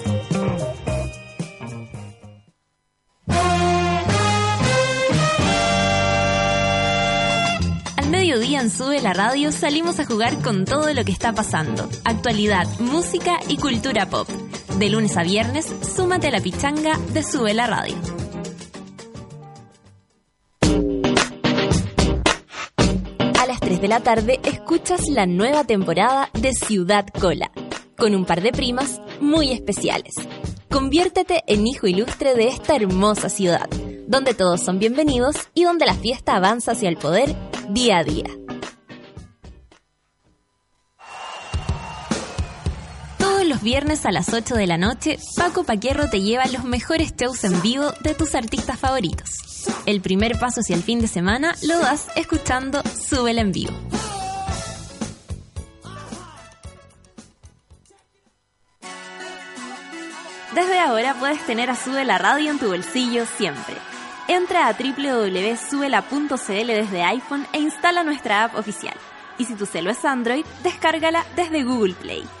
Radio salimos a jugar con todo lo que está pasando. Actualidad, música y cultura pop. De lunes a viernes, súmate a la pichanga de Sube la Radio. A las 3 de la tarde escuchas la nueva temporada de Ciudad Cola, con un par de primas muy especiales. Conviértete en hijo ilustre de esta hermosa ciudad, donde todos son bienvenidos y donde la fiesta avanza hacia el poder día a día. Viernes a las 8 de la noche, Paco Paquierro te lleva los mejores shows en vivo de tus artistas favoritos. El primer paso hacia el fin de semana lo das escuchando Súbela en vivo. Desde ahora puedes tener a Sube la Radio en tu bolsillo siempre. Entra a www.subela.cl desde iPhone e instala nuestra app oficial. Y si tu celo es Android, descárgala desde Google Play.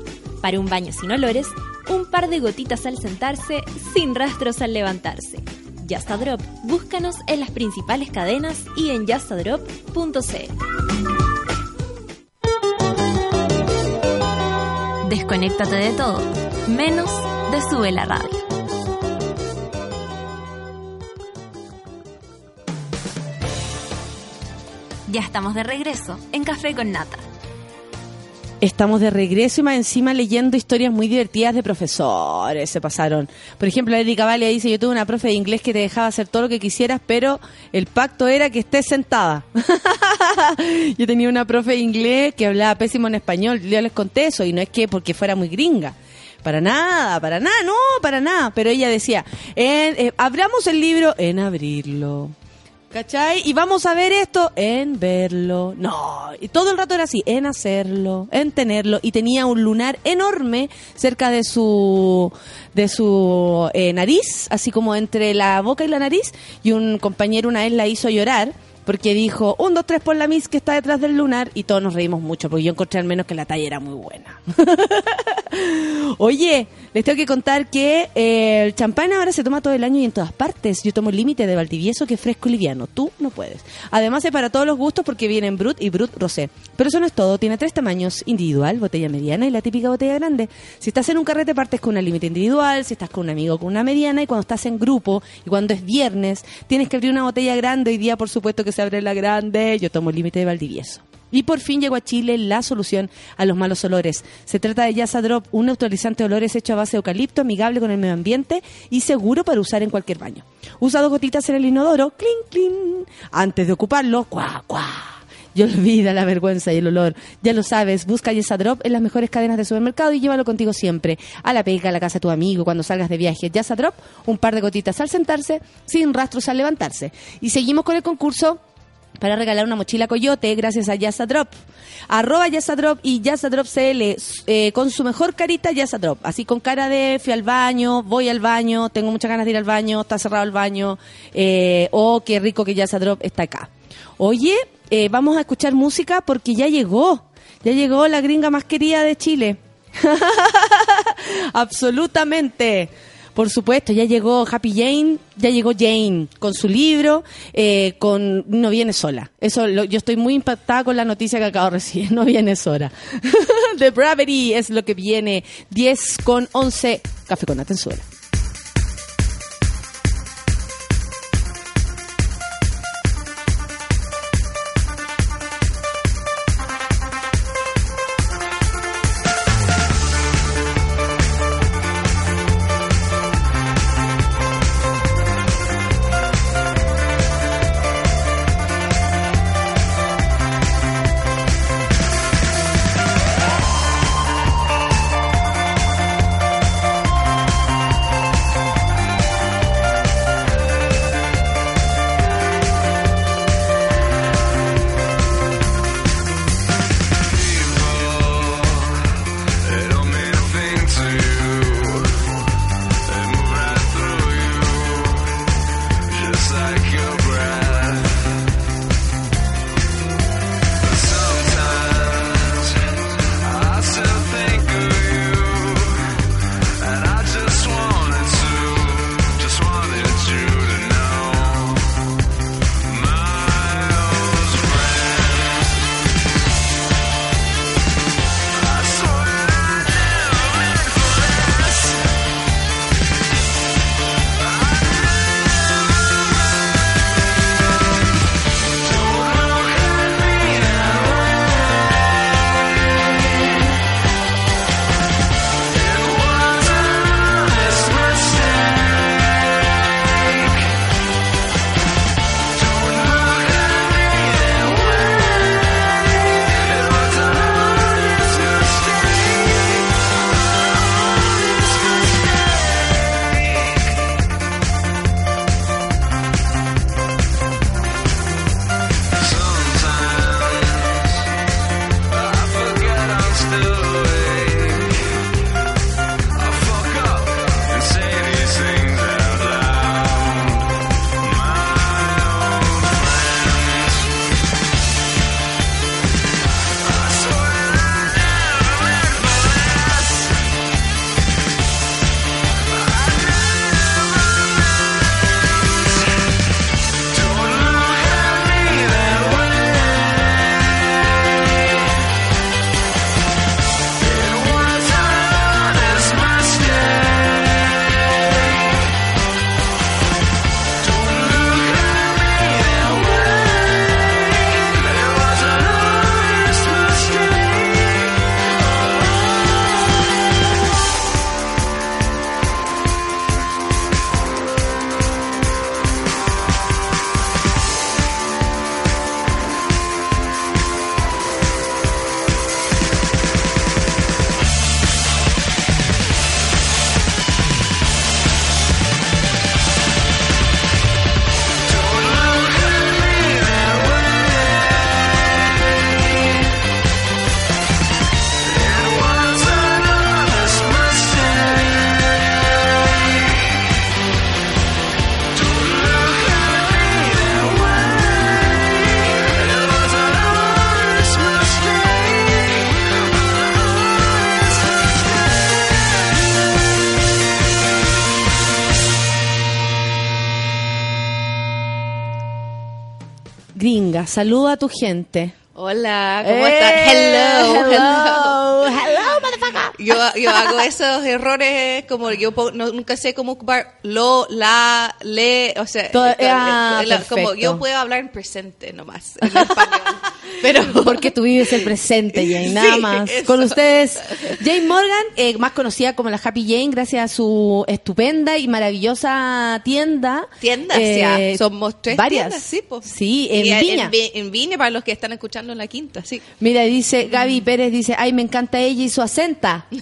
Para un baño sin olores, un par de gotitas al sentarse, sin rastros al levantarse. Just a Drop, búscanos en las principales cadenas y en justadrop.cl. Desconéctate de todo, menos de Sube la Radio. Ya estamos de regreso en Café con Nata. Estamos de regreso y más encima leyendo historias muy divertidas de profesores, se pasaron. Por ejemplo, Erika Valia dice, yo tuve una profe de inglés que te dejaba hacer todo lo que quisieras, pero el pacto era que estés sentada. yo tenía una profe de inglés que hablaba pésimo en español, yo les conté eso, y no es que porque fuera muy gringa. Para nada, para nada, no, para nada. Pero ella decía, en- eh, abramos el libro en abrirlo. ¿Cachai? Y vamos a ver esto en verlo. No, y todo el rato era así, en hacerlo, en tenerlo. Y tenía un lunar enorme cerca de su, de su eh, nariz, así como entre la boca y la nariz. Y un compañero una vez la hizo llorar porque dijo, un, dos, tres por la Miss que está detrás del lunar. Y todos nos reímos mucho porque yo encontré al menos que la talla era muy buena. Oye, les tengo que contar que eh, el champán ahora se toma todo el año y en todas partes. Yo tomo el límite de Valdivieso que es fresco y liviano. Tú no puedes. Además es para todos los gustos porque vienen Brut y Brut Rosé. Pero eso no es todo. Tiene tres tamaños. Individual, botella mediana y la típica botella grande. Si estás en un carrete partes con una límite individual. Si estás con un amigo con una mediana. Y cuando estás en grupo y cuando es viernes tienes que abrir una botella grande. Hoy día por supuesto que se abre la grande. Yo tomo el límite de Valdivieso. Y por fin llegó a Chile la solución a los malos olores. Se trata de Yasa Drop, un neutralizante de olores hecho a base de eucalipto, amigable con el medio ambiente y seguro para usar en cualquier baño. Usa dos gotitas en el inodoro, clink, clink. Antes de ocuparlo, cuá, cuá. Y olvida la vergüenza y el olor. Ya lo sabes, busca Yesa Drop en las mejores cadenas de supermercado y llévalo contigo siempre. A la pega, a la casa de tu amigo, cuando salgas de viaje. Yesa Drop, un par de gotitas al sentarse, sin rastros al levantarse. Y seguimos con el concurso para regalar una mochila coyote gracias a Yasa Drop. Arroba Yasa Drop y Yasa Drop CL eh, con su mejor carita Yasa Drop. Así con cara de fui al baño, voy al baño, tengo muchas ganas de ir al baño, está cerrado el baño, eh, oh, qué rico que Yasa Drop está acá. Oye, eh, vamos a escuchar música porque ya llegó, ya llegó la gringa más querida de Chile. Absolutamente. Por supuesto, ya llegó Happy Jane, ya llegó Jane con su libro, eh, con No viene sola. Eso, lo- yo estoy muy impactada con la noticia que acabo de recibir. No viene sola. The Bravery es lo que viene. 10 con 11. Café con Atenzuela. Gringa, saluda a tu gente. Hola, ¿cómo Eh, están? Hello, hello. hello. Yo, yo hago esos errores como yo no- nunca sé cómo ocupar lo, la, le, o sea, eh, ah, la- como yo puedo hablar en presente nomás, en español. Pero Porque tú vives el presente, Jane, nada Sí, más. eso. Con ustedes, Jane Morgan, eh, más conocida como la Happy Jane, gracias a su estupenda y maravillosa tienda. tiendas Eh, somos tres varias. tiendas, sí, en Y Viña. Vi- En, Viña para los que están escuchando en la quinta, sí. Mira, dice Gaby Pérez, dice, ay, me encanta ella y su acenta.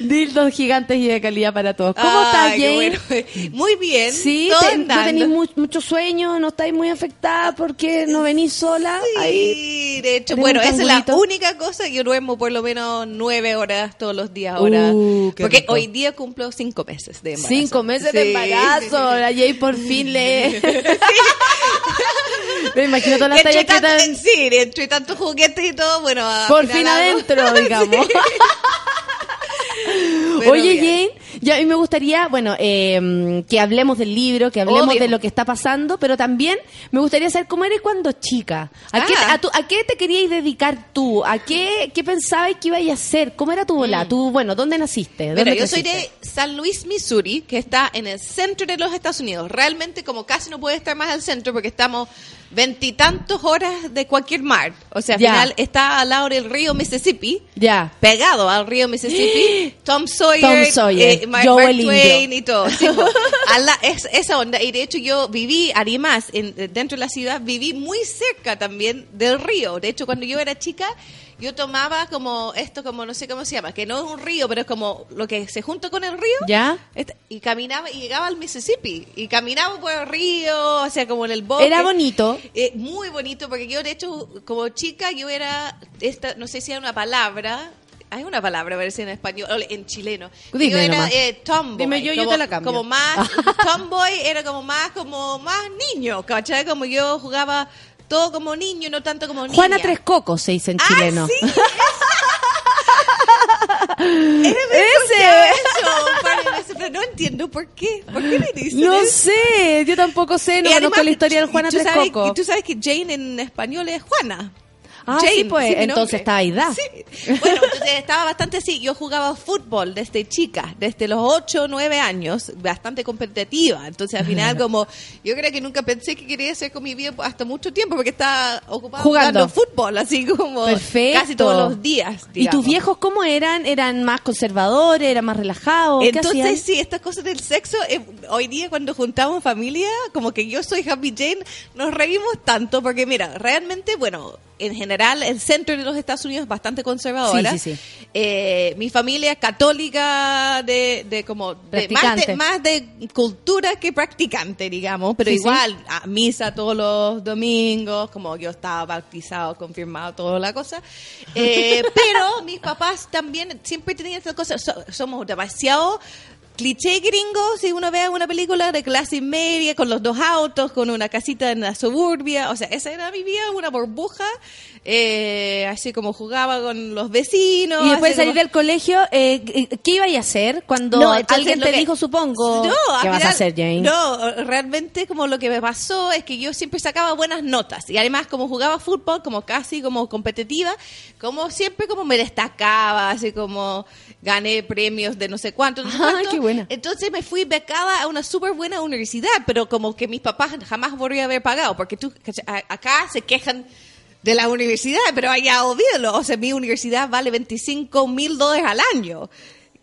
Dildos gigantes y de calidad para todos. ¿Cómo estás, Ay, Jane? bueno. Muy bien. Sí, te- no tenéis mu- mucho sueño, no estáis muy afectada porque no venís sola. Ahí. Sí, de hecho, bueno, esa es la única cosa que yo duermo por lo menos nueve horas todos los días ahora. Uh, porque rico. hoy día cumplo cinco meses de embarazo. Cinco meses de embarazo. La Jay por fin le. Me imagino todas las tallas que tan- sí, entre tantos juguetes y todo, bueno. Por final fin hago- adentro, digamos. Oye, bien. Jane, ya a mí me gustaría, bueno, eh, que hablemos del libro, que hablemos Obvio. de lo que está pasando, pero también me gustaría saber cómo eres cuando chica. ¿A, qué, Ah. a, tu- a qué te querías dedicar tú? ¿A qué, qué pensabas que ibas a hacer? ¿Cómo era tu bola? Tú, bueno, ¿dónde naciste? ¿Dónde Mm. Mira, yo soy de San Luis, Missouri, que está en el centro de los Estados Unidos. Realmente, como casi no puede estar más al centro, porque estamos veintitantos horas de cualquier mar. O sea, al final está al lado del río Mississippi. Ya. Pegado al río Mississippi, Tom Sawyer, Tom Sawyer, eh, Mark, Joe Mark el Indio. Twain y todo. Sí, po. A la- es- esa onda. Y de hecho yo viví, además, en, dentro de la ciudad, viví muy cerca también del río. De hecho, cuando yo era chica, yo tomaba como esto, como no sé cómo se llama, que no es un río, pero es como lo que se junta con el río. ¿Ya? Este- Y caminaba y llegaba al Mississippi. Y caminaba por el río, o sea, como en el bosque. Era bonito. Eh, muy bonito, porque yo, de hecho, como chica, yo era, esta, no sé si hay una palabra, hay una palabra, parece en español, en chileno. Dime era eh, tomboy. Dime yo, yo como, te la cambio. Como más, tomboy era como más, como más niño, ¿cachai? Como yo jugaba todo como niño, no tanto como niña. Juana Tres Cocos se dice en Ah, chileno. sí, Ese. eso, un par de veces, pero no entiendo por qué. ¿Por qué le dicen No eso? sé, yo tampoco sé, no conozco la historia del Juana Tres sabes- Cocos. Y tú sabes que Jane en español es Juana. Ah, sí, pues, entonces estaba ahí, da. Sí. Bueno, entonces estaba bastante así. Yo jugaba fútbol desde chica, desde los 8 o 9 años, bastante competitiva. Entonces, al final, como yo creo que nunca pensé que quería hacer con mi vida hasta mucho tiempo porque estaba ocupada Jugando. jugando, fútbol, así como Perfecto. casi todos los días. ¿Y tus viejos cómo eran? ¿Eran más conservadores? ¿Eran más relajados? Entonces, sí, estas cosas del sexo, eh, hoy día cuando juntamos familia, como que yo soy Happy Jane, nos reímos tanto porque, mira, realmente, bueno, en general, el centro de los Estados Unidos es bastante conservadora. Sí, sí, sí. Eh, mi familia es católica de, de como, de, más, de, más de cultura que practicante, digamos, pero igual, a misa todos los domingos, como yo estaba bautizado, confirmado, toda la cosa. Eh, pero mis papás también siempre tenían esta cosa, so- somos demasiado cliché gringo, si uno ve una película de clase media, con los dos autos, con una casita en la suburbia, o sea, esa era mi vida, una burbuja, eh, así como jugaba con los vecinos. Y después de salir como- del colegio, eh, ¿qué iba a hacer cuando no, entonces alguien te que- dijo, supongo, No, al ¿qué vas a hacer, Jane? No, realmente como lo que me pasó es que yo siempre sacaba buenas notas y además como jugaba fútbol como casi como competitiva, como siempre como me destacaba, así como gané premios de no sé cuánto, no sé Ah, cuánto. qué buena. Entonces me fui becada a una súper buena universidad, pero como que mis papás jamás podrían haber pagado, porque tú. A- acá se quejan de la universidad, pero allá olvídalo, o sea, mi universidad vale 25 mil dólares al año.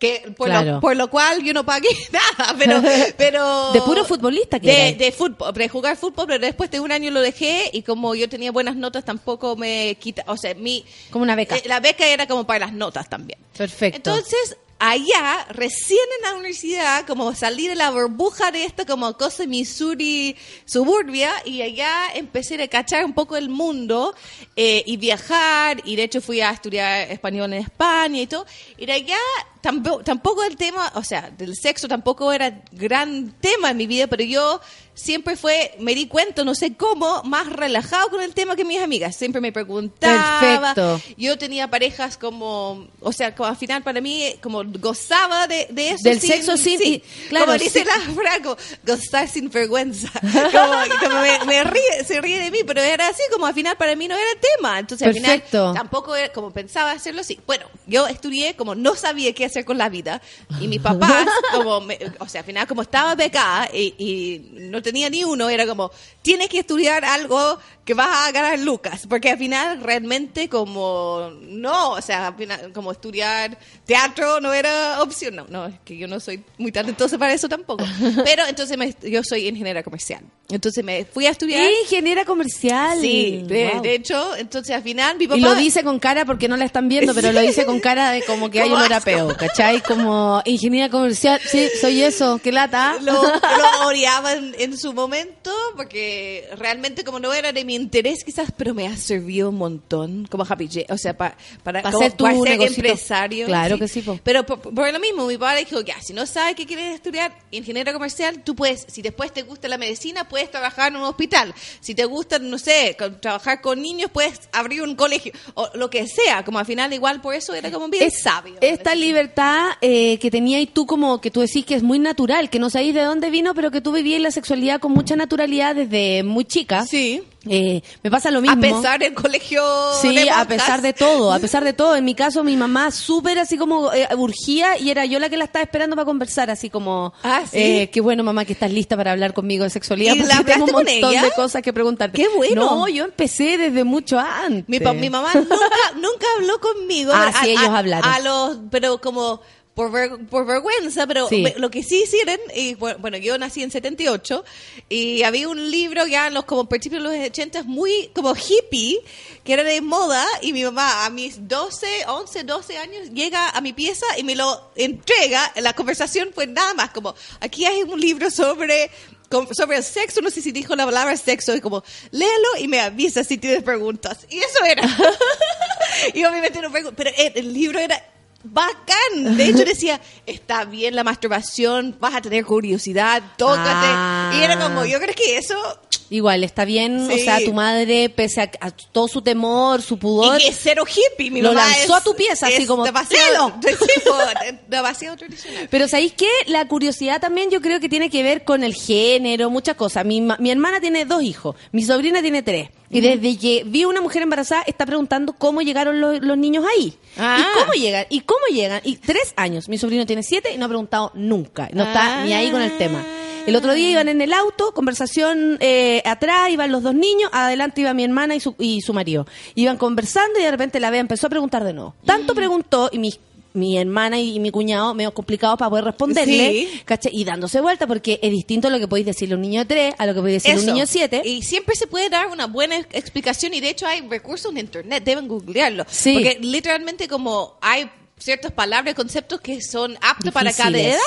Que por, Claro. lo, por lo cual yo no pagué nada, pero... pero De puro futbolista que de, de fútbol, de jugar fútbol, pero después de un año lo dejé y como yo tenía buenas notas tampoco me quita, o sea, mi... Como una beca. eh, la beca era como para las notas también. Perfecto. Entonces, allá, recién en la universidad, como salir de la burbuja de esta como cosa Missouri suburbia, y allá empecé a cachar un poco el mundo eh, y viajar, y de hecho fui a estudiar español en España y todo, y de allá tampoco, tampoco el tema, o sea, del sexo tampoco era gran tema en mi vida, pero yo siempre fue, me di cuenta, no sé cómo, más relajado con el tema que mis amigas. Siempre me preguntaba. Perfecto. Yo tenía parejas como, o sea, como al final para mí, como gozaba de, de eso. Del sexo sin- y- claro, como dice sí. la Franco, gozar sin vergüenza. Como, como me, me ríe, se ríe de mí, pero era así, como al final para mí no era tema. Entonces al Perfecto. final tampoco era, como pensaba hacerlo así. Bueno, yo estudié como no sabía qué hacer con la vida y mis papás, como, me- o sea, al final como estaba becada y, y no tenía ni uno, era como, tienes que estudiar algo que vas a ganar lucas, porque al final realmente como, no, o sea, al final como estudiar teatro no era opción, no, no, es que yo no soy muy talentosa para eso tampoco, pero entonces me- yo soy ingeniera comercial, entonces me fui a estudiar. Ingeniera comercial. Sí, de, Wow. de hecho, entonces al final mi papá... Y lo dice con cara porque no la están viendo, pero lo dice con cara de como que hay un rapeo, ¿cachai? Como ingeniera comercial. Sí, soy eso, qué lata. lo, lo odiaba en, en su momento porque realmente como no era de mi interés quizás, pero me ha servido un montón como Happy J. O sea, pa- para, Pa' hacer tu para ser empresario. Claro que sí, po. Pero por, por lo mismo, mi padre dijo, ya, si no sabes qué quieres estudiar, ingeniero comercial, tú puedes, si después te gusta la medicina, puedes trabajar en un hospital. Si te gusta, no sé, trabajar con niños, puedes abrir un colegio. O lo que sea, como al final igual por eso era como bien Es- sabio. Esta libertad eh, que tenía y tú como que tú decís que es muy natural, que no sabéis de dónde vino, pero que tú vivías la sexualidad con mucha naturalidad desde muy chica. Sí. Eh, me pasa lo mismo. A pesar del colegio Sí, de a pesar de todo, a pesar de todo. En mi caso, mi mamá súper así como eh, urgía y era yo la que la estaba esperando para conversar, así como, Ah, ¿sí? eh, qué bueno mamá que estás lista para hablar conmigo de sexualidad, ¿Y porque la tengo un montón ella? de cosas que preguntarte. ¡Qué bueno! No, yo empecé desde mucho antes. Mi, pa- mi mamá nunca, nunca habló conmigo. Ah, sí, ellos hablaron. A los, pero como por, ver- por vergüenza, pero Sí. lo que sí hicieron, y bu- bueno, yo nací en 78 y había un libro ya en los como principios de los 80 muy como hippie, que era de moda y mi mamá a mis 12, 11, 12 años llega a mi pieza y me lo entrega. La conversación fue nada más como, aquí hay un libro sobre sobre el sexo, no sé si dijo la palabra sexo, y como, léelo y me avisa si tienes preguntas. Y eso era. y obviamente no pregunto, pero el, el libro era bacán. De hecho decía, está bien la masturbación, vas a tener curiosidad, tócate. Ah. Y era como, yo creo que eso, Igual, está bien, Sí. o sea, tu madre, pese a, a todo su temor, su pudor, y que es cero hippie, mi Lo mamá lanzó es- a tu pieza, así como, demasiado, demasiado tradicional. Pero ¿sabéis qué? La curiosidad también yo creo que tiene que ver con el género, muchas cosas. Mi, mi hermana tiene dos hijos, mi sobrina tiene tres. Y desde que vi una mujer embarazada está preguntando cómo llegaron los, los niños ahí. Ah. ¿Y cómo llegan? ¿Y cómo llegan? Y tres años. Mi sobrino tiene siete y no ha preguntado nunca. No está Ah. ni ahí con el tema. El otro día iban en el auto, conversación eh, atrás, iban los dos niños, adelante iba mi hermana y su, y su marido. Iban conversando y de repente la vea empezó a preguntar de nuevo. Tanto Mm. preguntó y mi, mi hermana y mi cuñado medio complicados para poder responderle, Sí. ¿cachai? Y dándose vuelta porque es distinto lo que podéis decirle a un niño de tres a lo que podéis decirle a un niño de siete. Y siempre se puede dar una buena explicación y de hecho hay recursos en internet, deben googlearlo. Sí. Porque literalmente como hay ciertas palabras, conceptos que son aptos para cada edad.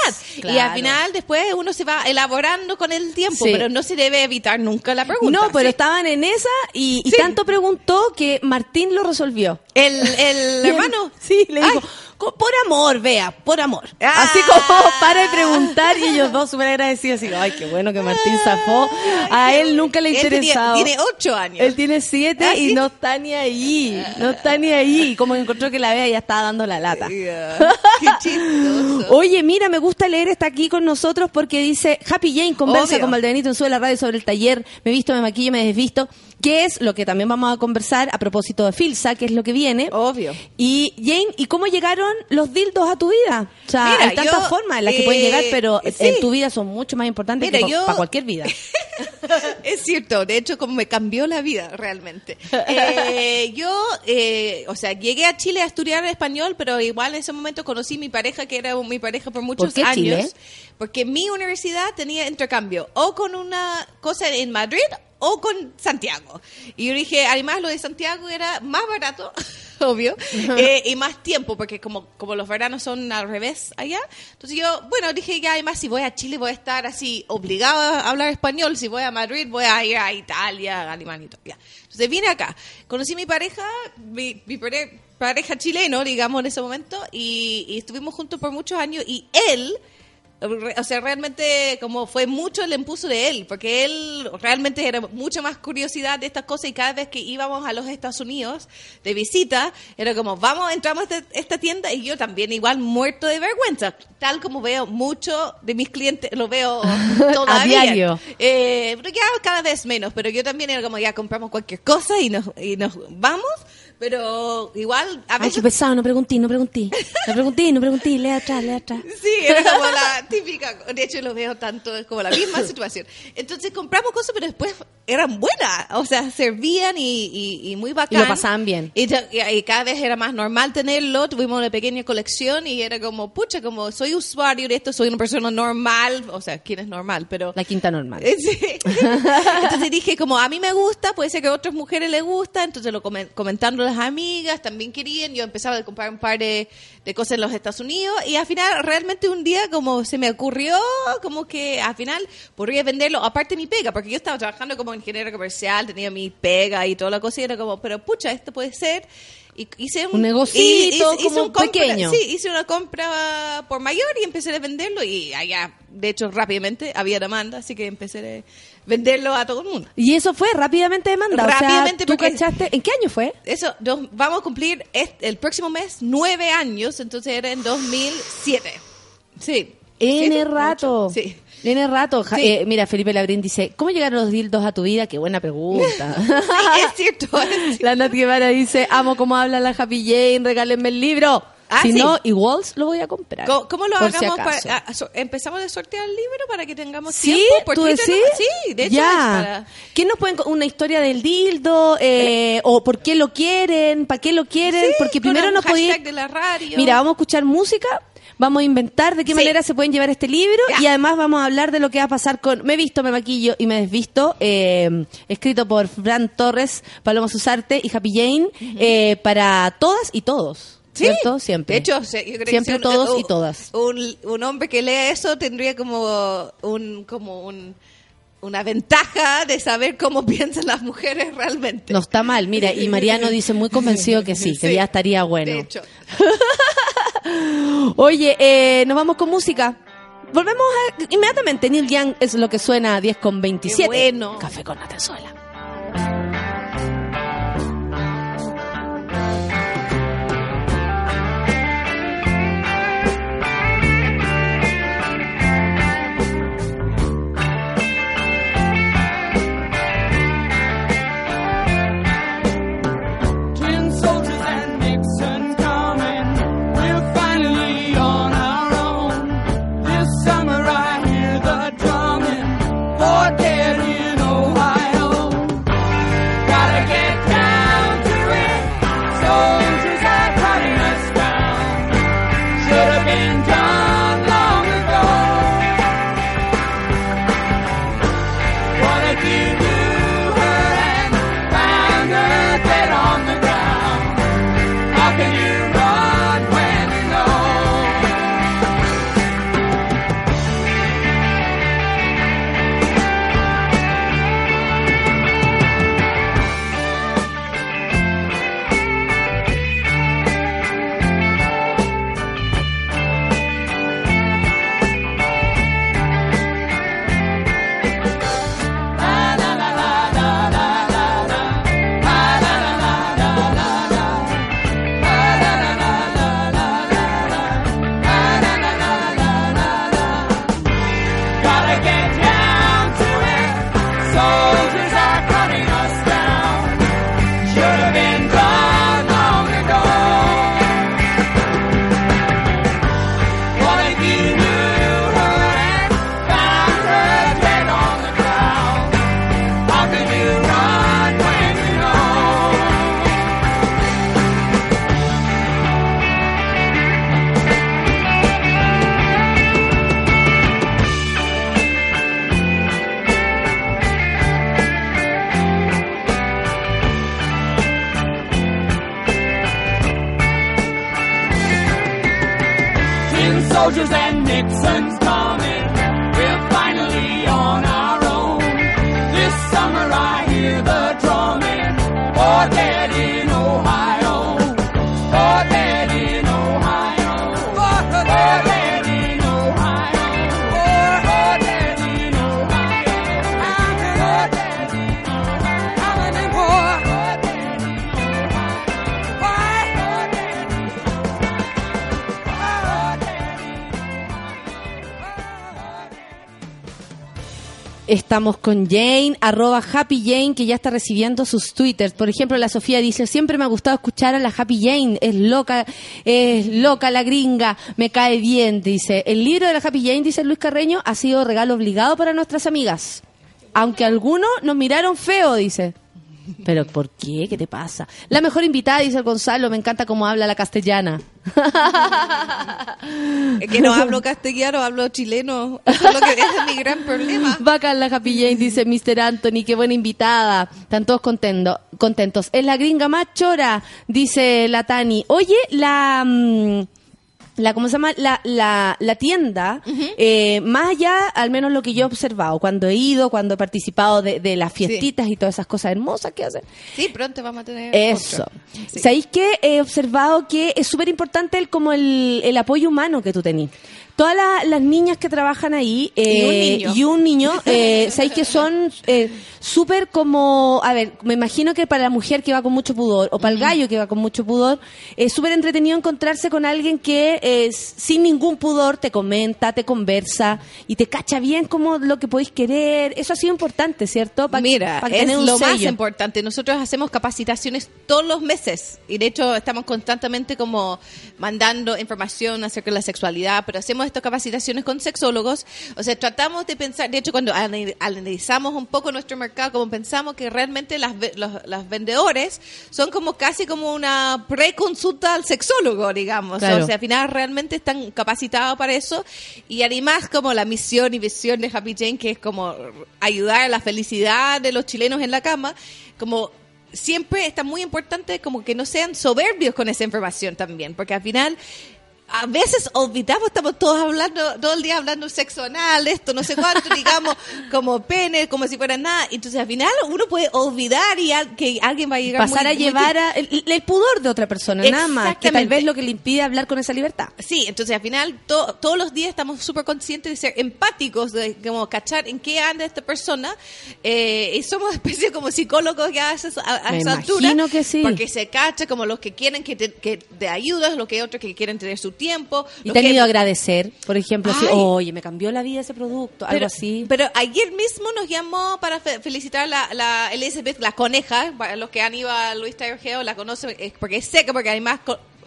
Y al final después uno se va elaborando con el tiempo, Sí. pero no se debe evitar nunca la pregunta. No, pero Sí. estaban en esa y, y Sí. tanto preguntó que Martín lo resolvió. El, el hermano. Sí, le dijo, Ay. "Co- por amor, vea, por amor. Ah. Así como para de preguntar y ellos dos súper agradecidos. Así, ay, qué bueno que Martín zafó. A él nunca le tenía- interesado. Tiene, ocho años. Él tiene siete Ah, y ¿sí? no está ni ahí. No está ni ahí. Como encontró que la vea, ya estaba dando la lata. Yeah. Qué chistoso. Oye, mira, me gusta leer, está aquí con nosotros porque dice Happy Jane conversa Obvio. con Valdebenito en Sube la Radio sobre el taller Me visto, me maquillo, me desvisto, que es lo que también vamos a conversar a propósito de Filsa, que es lo que viene. Obvio. Y Jane, ¿y cómo llegaron los dildos a tu vida? O sea, Mira, hay tantas yo, formas en las que eh, pueden llegar, pero sí. en tu vida son mucho más importantes Mira, que yo- para cualquier vida. es cierto, de hecho, como me cambió la vida realmente. Eh, yo, eh, o sea, llegué a Chile a estudiar español, pero igual en ese momento conocí mi pareja, que era mi pareja por muchos qué años. Chile? Porque mi universidad tenía intercambio, o con una cosa en Madrid o con Santiago. Y yo dije, además lo de Santiago era más barato, obvio, eh, y más tiempo, porque como, como los veranos son al revés allá. Entonces yo, bueno, dije, ya además si voy a Chile voy a estar así obligado a hablar español, si voy a Madrid voy a ir a Italia, a Alemania y todo. Ya. Entonces vine acá, conocí a mi pareja, mi, mi pare- pareja chileno, digamos, en ese momento, y, y estuvimos juntos por muchos años, y él... O sea, realmente como fue mucho el impulso de él, porque él realmente era mucho más curiosidad de estas cosas y cada vez que íbamos a los Estados Unidos de visita, era como, vamos, entramos a esta, esta tienda y yo también igual muerto de vergüenza, tal como veo mucho de mis clientes, lo veo todavía. diario. Eh, pero ya cada vez menos, pero yo también era como, ya compramos cualquier cosa y nos, y nos vamos, pero igual a Ay, veces... qué pesado, no pregunté, no pregunté. No pregunté, no pregunté, lee atrás, lee atrás. Sí, era como la típica. De hecho, lo veo tanto, es como la misma situación. Entonces compramos cosas, pero después eran buenas. O sea, servían y, y, y muy bacán. Y lo pasaban bien. Y, y- cada vez era más normal tenerlo. Tuvimos una pequeña colección y era como, pucha, como soy usuario de esto, soy una persona normal. O sea, ¿quién es normal? Pero. La quinta normal. Eh, sí. Entonces dije, como a mí me gusta, puede ser que a otras mujeres les gusta, entonces lo comen- comentándolo las amigas también querían, yo empezaba a comprar un par de, de cosas en los Estados Unidos y al final realmente un día como se me ocurrió, como que al final podría venderlo, aparte de mi pega, porque yo estaba trabajando como ingeniero comercial, tenía mi pega y toda la cosa y era como, pero pucha, esto puede ser. Y hice un, Un compra- pequeño. Sí, hice una compra por mayor y empecé a venderlo y allá, de hecho, rápidamente había demanda, así que empecé a venderlo a todo el mundo. Y eso fue rápidamente demandado. Rápidamente, o sea, ¿tú porque- cachaste? ¿En qué año fue? Eso, nos vamos a cumplir este- el próximo mes nueve años, entonces era en 2007. Sí. N ¿Siete? rato. Ocho. Sí. N rato. Sí. eh, mira, Felipe Labrín dice, ¿cómo llegaron los dildos a tu vida? Qué buena pregunta. Sí, es cierto. es cierto. La Nat Guevara dice, amo cómo habla la Happy Jane, regálenme el libro. Ah, si sí. no, igual lo voy a comprar. ¿Cómo, cómo lo si hagamos? para- ah, so- ¿Empezamos a sortear el libro para que tengamos ¿Sí? tiempo? por ¿Tú decís? Sí, de hecho ya. para... ¿Quién nos puede una historia del dildo? eh, ¿O por qué lo quieren? ¿Para qué lo quieren? Sí, Porque primero nos podía... hashtag de la radio. Mira, vamos a escuchar música, vamos a inventar de qué manera se pueden llevar este libro Ya. y además vamos a hablar de lo que va a pasar con Me visto, me maquillo y me desvisto, eh, escrito por Fran Torres, Paloma Susarte y Happy Jane, eh, para todas y todos. Sí, ¿Cierto? Siempre. De hecho, yo creo que Siempre si un- todos un- y todas. Un, un hombre que lea eso tendría como un como un, una ventaja de saber cómo piensan las mujeres realmente. No está mal, mira, y Mariano dice muy convencido que sí, que Sí. ya estaría bueno. De hecho, Oye, eh, nos vamos con música. Volvemos a, inmediatamente. Neil Young es lo que suena a 10 con 27. Qué bueno. Café con Atenzuela. Estamos con Jane, arroba Happy Jane, que ya está recibiendo sus twitters. Por ejemplo, la Sofía dice, siempre me ha gustado escuchar a la Happy Jane, es loca, es loca la gringa, me cae bien, dice. El libro de la Happy Jane, dice Luis Carreño, ha sido regalo obligado para nuestras amigas. Aunque algunos nos miraron feo, dice. ¿Pero por qué? ¿Qué te pasa? La mejor invitada, dice el Gonzalo, me encanta cómo habla la castellana. es que no hablo castellano, hablo chileno. Eso es, lo que, ese es mi gran problema. Bacán la Happy Jane, dice Mr. Anthony, qué buena invitada. Están todos contentos. contentos. Es la gringa más chora, dice la Tani. Oye, la... mm, la, ¿cómo se llama? La, la, la tienda, eh, más allá, al menos lo que yo he observado, cuando he ido, cuando he participado de, de las fiestitas y todas esas cosas hermosas que hacen. Sí, pronto vamos a tener Eso. Sí. ¿Sabéis que he observado que es súper importante el, como el, el apoyo humano que tú tenés? Todas la- las niñas que trabajan ahí eh, Y un niño. y un niño, eh, ¿sabéis que son eh, súper como, a ver, me imagino que para la mujer que va con mucho pudor o para el gallo que va con mucho pudor, es súper entretenido encontrarse con alguien que eh, sin ningún pudor te comenta, te conversa y te cacha bien como lo que podéis querer. Eso ha sido importante, ¿cierto? Pa- Mira, pa es tener un lo más importante. Nosotros hacemos capacitaciones todos los meses y de hecho estamos constantemente como mandando información acerca de la sexualidad, pero hacemos estas capacitaciones con sexólogos. O sea, tratamos de pensar, de hecho cuando ana- analizamos un poco nuestro mercado, como pensamos que realmente las, los, los vendedores son como casi como una preconsulta al sexólogo, digamos. Claro. O sea, al final realmente están capacitados para eso y además como la misión y visión de Happy Jane que es como ayudar a la felicidad de los chilenos en la cama como siempre está muy importante como que no sean soberbios con esa información también porque al final a veces olvidamos, estamos todos hablando, todo el día hablando sexo anal, esto, no sé cuánto, digamos, como pene, como si fuera nada. Entonces, al final, uno puede olvidar y al- que alguien va a llegar pasar muy- a muy llevar a- el, el pudor de otra persona, nada más, que tal vez lo que le impide hablar con esa libertad. Sí, entonces al final to- todos los días estamos súper conscientes de ser empáticos, de como cachar en qué anda esta persona. eh, y somos especie como psicólogos ya a, esas- a, a Me esa imagino altura. que sí. Porque se cacha como los que quieren que te, que te ayudas, los que otros que quieren tener su tiempo. Y te han ido a agradecer, por ejemplo, así, oye, me cambió la vida ese producto, algo así. Pero ayer mismo nos llamó para fe- felicitar a la, la Elizabeth, la coneja, para los que han ido a Luis Taylor Geo la conocen, es porque es seca, porque además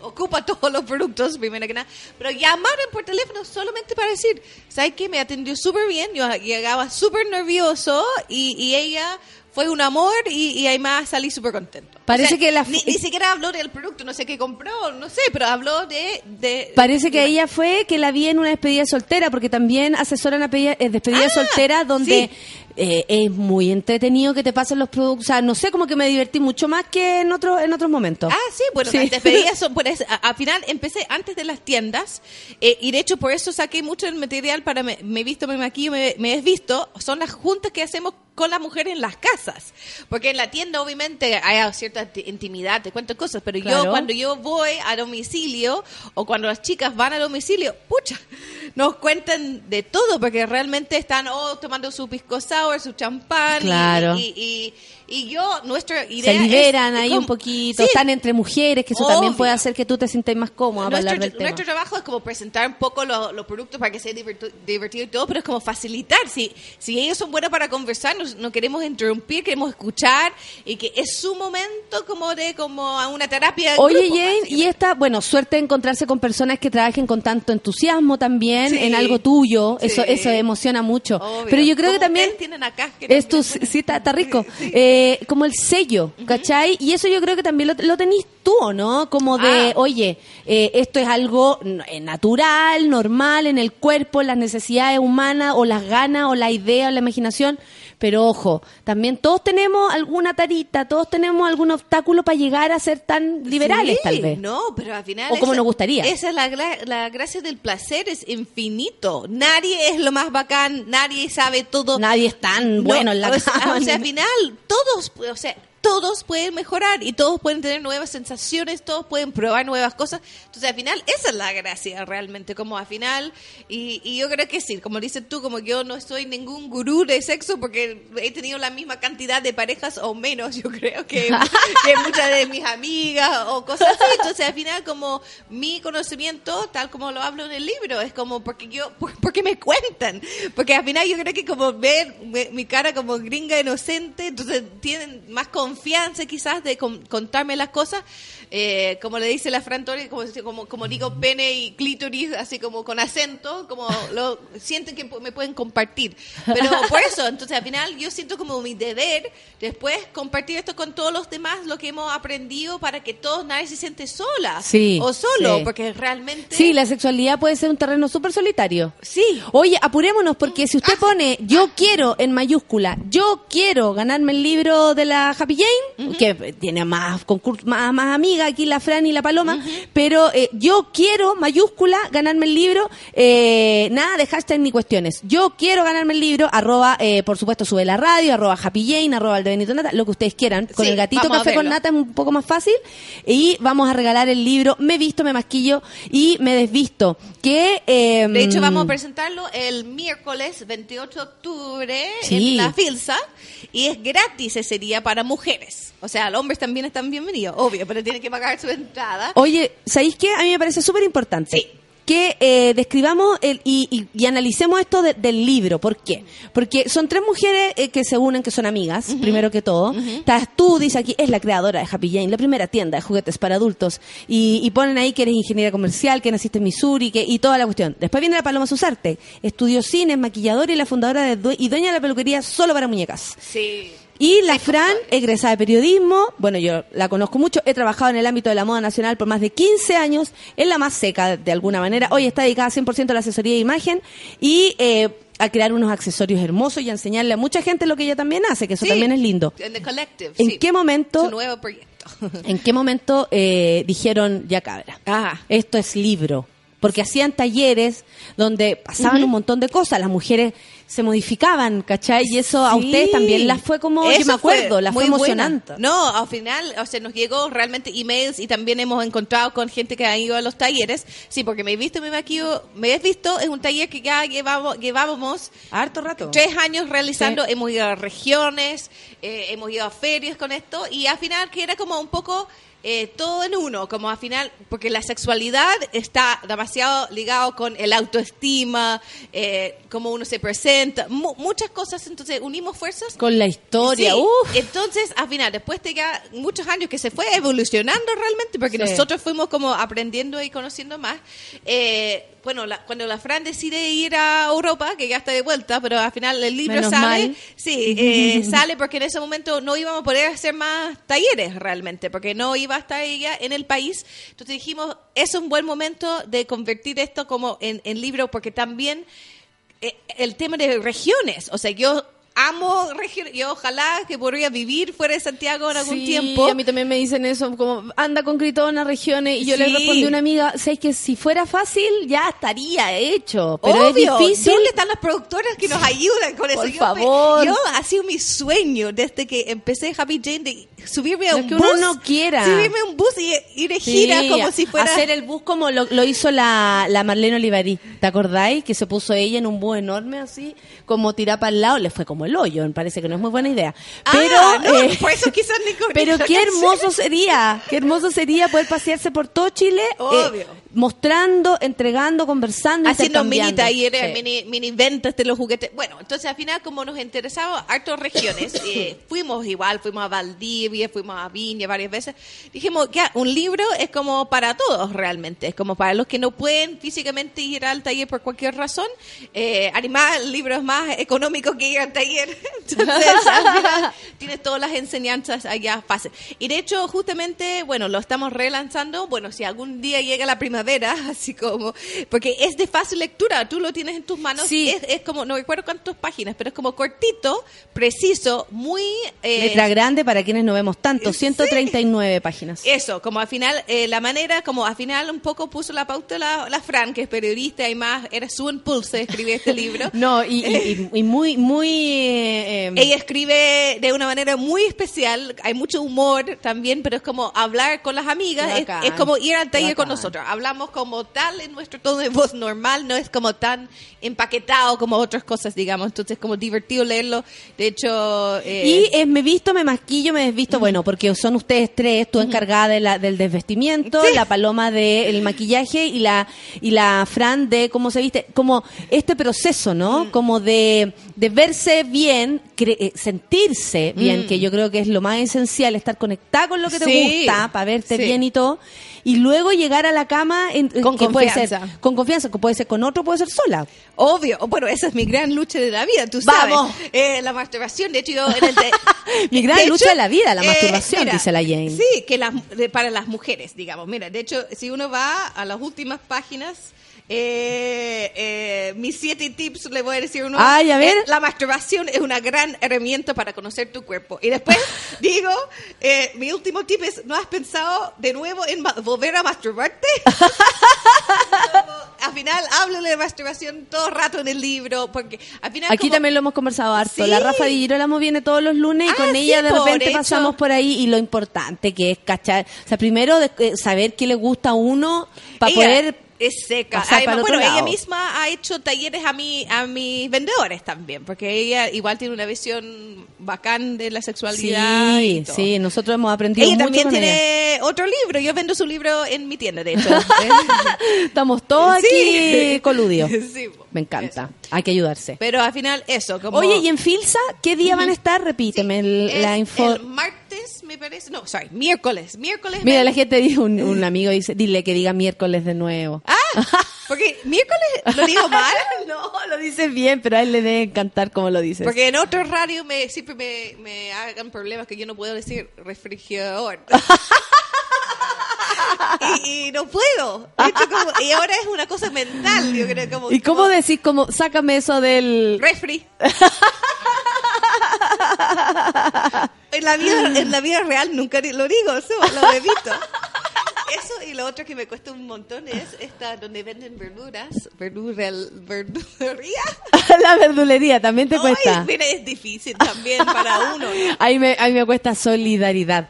ocupa todos los productos, primero que nada. Pero llamaron por teléfono solamente para decir, ¿sabes qué? Me atendió súper bien, yo llegaba súper nervioso y, y ella fue un amor y, y además salí súper contento. Parece que la- Ni, ni siquiera habló del producto, no sé qué compró, no sé, pero habló de... de Parece que ella fue que la vi en una despedida de soltera, porque también asesoran a eh, despedida de Ah, soltera, donde sí. eh, es muy entretenido que te pasen los productos. O sea, no sé, como que me divertí mucho más que en, otro, en otros momentos. Ah, sí, bueno, Sí. las despedidas son, pues, a- al final empecé antes de las tiendas eh, y de hecho por eso saqué mucho el material para me, me he visto, me maquillo, me, me he visto, son las juntas que hacemos con las mujeres en las casas. Porque en la tienda obviamente hay cierta ti- intimidad, te cuento cosas, pero Claro. yo cuando yo voy a domicilio o cuando las chicas van a domicilio, pucha, nos cuentan de todo porque realmente están oh, tomando su pisco sour, su champán y- Claro. y, y, y yo, nuestra idea Se es liberan ahí como- un poquito, Sí, están entre mujeres, que eso también puede hacer que tú te sientas más cómoda para nuestro, hablar del tema. nuestro trabajo es como presentar un poco lo- los productos para que sea diverti- divertido y todo, pero es como facilitar. Si, si ellos son buenos para conversar, no queremos interrumpir, queremos escuchar y que es su momento como de como a una terapia. de Oye, grupo, Jane, y esta, bueno, suerte de encontrarse con personas que trabajen con tanto entusiasmo también Sí. en algo tuyo. Sí. Eso eso emociona mucho. Obvio. Pero yo creo que también tienen acá, que es tu, sí, está, rico. Eh, como el sello, ¿cachai? Y eso yo creo que también lo, lo tenís tú, ¿o no? Como de, Ah. oye, eh, esto es algo eh, natural, normal, en el cuerpo, las necesidades humanas, o las ganas, o la idea, o la imaginación. Pero ojo, también todos tenemos alguna tarita, todos tenemos algún obstáculo para llegar a ser tan liberales, Sí, tal vez. No, pero al final. O como nos gustaría. Esa es la, la gracia del placer, es infinito. Nadie es lo más bacán, nadie sabe todo. Nadie es tan No, bueno en la o sea, cama. o sea, al final, todos, o sea, todos pueden mejorar y todos pueden tener nuevas sensaciones, todos pueden probar nuevas cosas. Entonces, al final, esa es la gracia realmente, como al final, y, y yo creo que sí, como dices tú, como yo no soy ningún gurú de sexo porque he tenido la misma cantidad de parejas o menos, yo creo que, que muchas de mis amigas o cosas así. Entonces, al final, como mi conocimiento, tal como lo hablo en el libro, es como porque yo, por- porque me cuentan. Porque al final yo creo que como ver mi cara como gringa inocente, entonces tienen más confianza quizás de con- contarme las cosas. Eh, como le dice la Fran Torres, como, como, como digo pene y clítoris, así como con acento, como lo sienten que me pueden compartir. Pero por eso, entonces al final yo siento como mi deber después compartir esto con todos los demás, lo que hemos aprendido para que todos nadie se siente sola Sí, o solo, sí. porque realmente... Sí, la sexualidad puede ser un terreno súper solitario. Sí. Oye, apurémonos, porque si usted pone yo quiero en mayúscula, yo quiero ganarme el libro de la Happy Jane, que tiene más concurso, más, más aquí la Fran y la Paloma, pero eh, yo quiero, mayúscula, ganarme el libro, eh, nada de hashtag ni cuestiones. Yo quiero ganarme el libro, arroba, eh, por supuesto, sube la radio, arroba Happy Jane, arroba el de Benito Nata, lo que ustedes quieran. Con Sí, el gatito café con nata es un poco más fácil. Y vamos a regalar el libro Me visto, me masquillo y me desvisto. Que, eh, De hecho, vamos a presentarlo el miércoles 28 de octubre Sí. en la Filsa y es gratis ese día para mujeres. O sea, los hombres también están bienvenidos, obvio, pero tienen que pagar su entrada. Oye, ¿sabéis qué? A mí me parece súper importante. Sí. Que eh, describamos el, y, y- y analicemos esto de- del libro. ¿Por qué? Porque son tres mujeres eh, que se unen, que son amigas, primero que todo. Estás tú, dice aquí, es la creadora de Happy Jane, la primera tienda de juguetes para adultos. Y, y ponen ahí que eres ingeniera comercial, que naciste en Missouri que, y toda la cuestión. Después viene la Paloma Susarte. Estudió cine, es maquilladora y la fundadora de y dueña de la peluquería solo para muñecas. Sí. Y la Fran, egresada de periodismo, bueno, yo la conozco mucho, he trabajado en el ámbito de la moda nacional por más de 15 años, es la más seca de alguna manera, hoy está dedicada 100% a la asesoría de imagen y eh, a crear unos accesorios hermosos y a enseñarle a mucha gente lo que ella también hace, que eso Sí. también es lindo. En The Collective. ¿En sí. qué momento- Su nuevo proyecto. ¿En qué momento eh, dijeron, ya cabra, Ajá. esto es libro? Porque hacían talleres donde pasaban un montón de cosas, las mujeres se modificaban, ¿cachai? Y eso a ustedes también las fue como, yo Eso me acuerdo, las fue buena. emocionante. No, al final, o sea, nos llegó realmente emails y también hemos encontrado con gente que ha ido a los talleres. Sí, porque me he visto, me maquillo, me he visto, es un taller que ya llevamos, llevábamos Harto rato. tres años realizando, Sí. hemos ido a regiones, eh, hemos ido a ferias con esto y al final que era como un poco eh, todo en uno, como al final, porque la sexualidad está demasiado ligado con el autoestima, eh, cómo uno se presenta, mu- muchas cosas, entonces unimos fuerzas Con la historia, Sí, uf. Entonces, al final, después de ya muchos años que se fue evolucionando realmente, porque Sí. nosotros fuimos como aprendiendo y conociendo más, eh, bueno, la- cuando la Fran decide ir a Europa, que ya está de vuelta, pero al final el libro Menos sale, mal. sí, eh, sale porque en ese momento no íbamos a poder hacer más talleres realmente, porque no iba a estar ella en el país. Entonces dijimos, es un buen momento de convertir esto como en, en libro, porque también eh, el tema de regiones, o sea, yo amo yo ojalá que podría vivir fuera de Santiago en algún Sí, tiempo. a mí también me dicen eso, como anda con Critona, regiones, y yo le respondí a una amiga, ¿sabes que si fuera fácil ya estaría hecho? Pero Obvio, es difícil. ¿dónde están las productoras que nos ayudan con eso? Por me- favor. yo ha sido mi sueño desde que empecé Happy Jane de subirme a un que bus. uno no quiera. Subirme a un bus y ir de gira Sí, como si fuera... Hacer el bus como lo, lo hizo la, la Marlene Olivarí. ¿Te acordáis? Que se puso ella en un bus enorme así, como tirar para el lado. Le fue como el hoyo. Me parece que no es muy buena idea. Ah, Pero, no, eh, por eso quizás ni pero qué hermoso sería. Qué hermoso sería poder pasearse por todo Chile. eh, Obvio. Mostrando, entregando, conversando, haciendo mini talleres, Sí. mini, mini ventas de los juguetes. Bueno, entonces al final como nos interesaba hartas regiones, eh, fuimos igual, fuimos a Valdivia, fuimos a Viña varias veces, dijimos que un libro es como para todos realmente, es como para los que no pueden físicamente ir al taller por cualquier razón. Eh, animal, el libro es más económico que ir al taller. Entonces al final tienes todas las enseñanzas allá fácil. Y de hecho justamente, bueno, lo estamos relanzando, bueno, si algún día llega la primavera, así como, porque es de fácil lectura, tú lo tienes en tus manos, Sí. es, es como, no recuerdo cuántas páginas, pero es como cortito, preciso, muy... eh, Letra grande para quienes no vemos tanto. 139 páginas. eso, como al final, eh, la manera, como al final un poco puso la pauta la, la Fran, que es periodista y más, era su impulso de escribir este libro. No, y, y- y- muy, muy... eh, Ella escribe de una manera muy especial, hay mucho humor también, pero es como hablar con las amigas, es, es como ir al taller con nosotros. Hablamos como tal en nuestro tono de voz normal, no es como tan empaquetado como otras cosas, digamos. Entonces, como divertido leerlo. De hecho, eh, Y es me visto, me masquillo, me desvisto, bueno, porque son ustedes tres, tú encargada de la, del desvestimiento, Sí. la paloma del maquillaje y la y la Fran de cómo se viste, como este proceso, ¿no? Como de, de verse bien, cre- eh, sentirse bien, que yo creo que es lo más esencial, estar conectada con lo que te gusta, para verte Sí. bien y todo. Y luego llegar a la cama en, Con que puede ser confianza. con confianza, que puede ser con otro, puede ser sola. obvio, bueno, esa es mi gran lucha de la vida, tú sabes. Vamos. Eh, la masturbación, de hecho, yo en el de- Mi gran de lucha de la vida, la masturbación, mira, dice la Jane. Sí, que las- para las mujeres, digamos. Mira, de hecho, si uno va a las últimas páginas Eh, eh, mis siete tips, le voy a decir uno. Ay, a ver. Eh, la masturbación es una gran herramienta para conocer tu cuerpo. Y después digo, eh, mi último tip es, ¿no has pensado de nuevo en volver a masturbarte? Al final, háblale de masturbación todo el rato en el libro, porque al final... Aquí como- también lo hemos conversado harto. Sí. La Rafa Di Girolamo viene todos los lunes y Ah, con sí, ella de repente hecho. pasamos por ahí y lo importante que es cachar. O sea, primero de- saber qué le gusta a uno para poder es seca. Además, el bueno, ella lado. misma ha hecho talleres a mi, a mis vendedores también, porque ella igual tiene una visión bacán de la sexualidad. y Sí, todo. sí, nosotros hemos aprendido Ella mucho también con ella. tiene otro libro. Yo vendo su libro en mi tienda, de hecho. Estamos todos Sí. aquí coludios. Sí. Me encanta. Hay que ayudarse. Pero al final, eso. Como Oye, ¿y en Filsa qué día van a estar? Repíteme el- es la info. El martes, me parece. No, sorry, miércoles. Miércoles. Mira, la gente dice, un, un amigo dice, dile que diga miércoles de nuevo. Ah, porque miércoles lo digo mal. no, lo dices bien, pero a él le debe encantar cómo lo dices. Porque en otro radio me, siempre me, me hagan problemas que yo no puedo decir refrigerador. y, y no puedo. Como- y ahora es una cosa mental, yo creo. Como, ¿Y cómo como decís, como, sácame eso del... Refri. en, la vida, en la vida real nunca lo digo, eso, lo evito. Eso y lo otro que me cuesta un montón es esta donde venden verduras, verdura, verdulería. la verdulería también te Ay, cuesta. mira, es difícil también para uno. ¿no? Ahí me, ahí me cuesta solidaridad.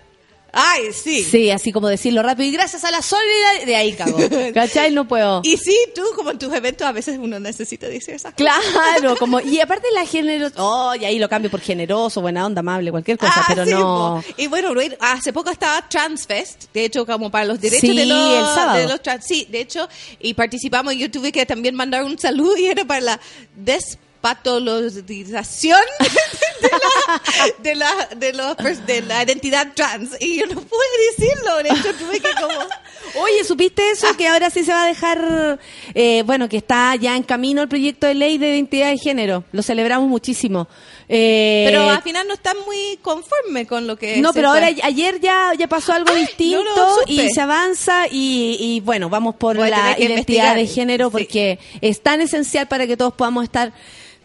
Ay, sí. Sí, así como decirlo rápido. Y gracias a la solidaridad, de ahí cago. ¿Cachai? No puedo. Y sí, tú como en tus eventos a veces uno necesita decir esas cosas. Claro, como, y aparte la generosa, oh, y ahí lo cambio por generoso, buena onda, amable, cualquier cosa, Ah, pero sí, no. po. Y bueno, hace poco estaba Transfest, de hecho, como para los derechos Sí, de, los, el sábado. de los trans. Sí, de hecho, y participamos. Yo tuve que también mandar un saludo y era para la despatologización de la, de la, de los de la identidad trans. Y yo no pude decirlo, de hecho, tuve que como. Oye, ¿supiste eso? Que ahora sí se va a dejar, eh, bueno, que está ya en camino el proyecto de ley de identidad de género. Lo celebramos muchísimo. Eh, Pero al final no están muy conforme con lo que. no, pero ahora ayer ya, ya pasó algo Ay, distinto no y se avanza y, y, bueno, vamos por Voy la identidad de género Sí. porque es tan esencial para que todos podamos estar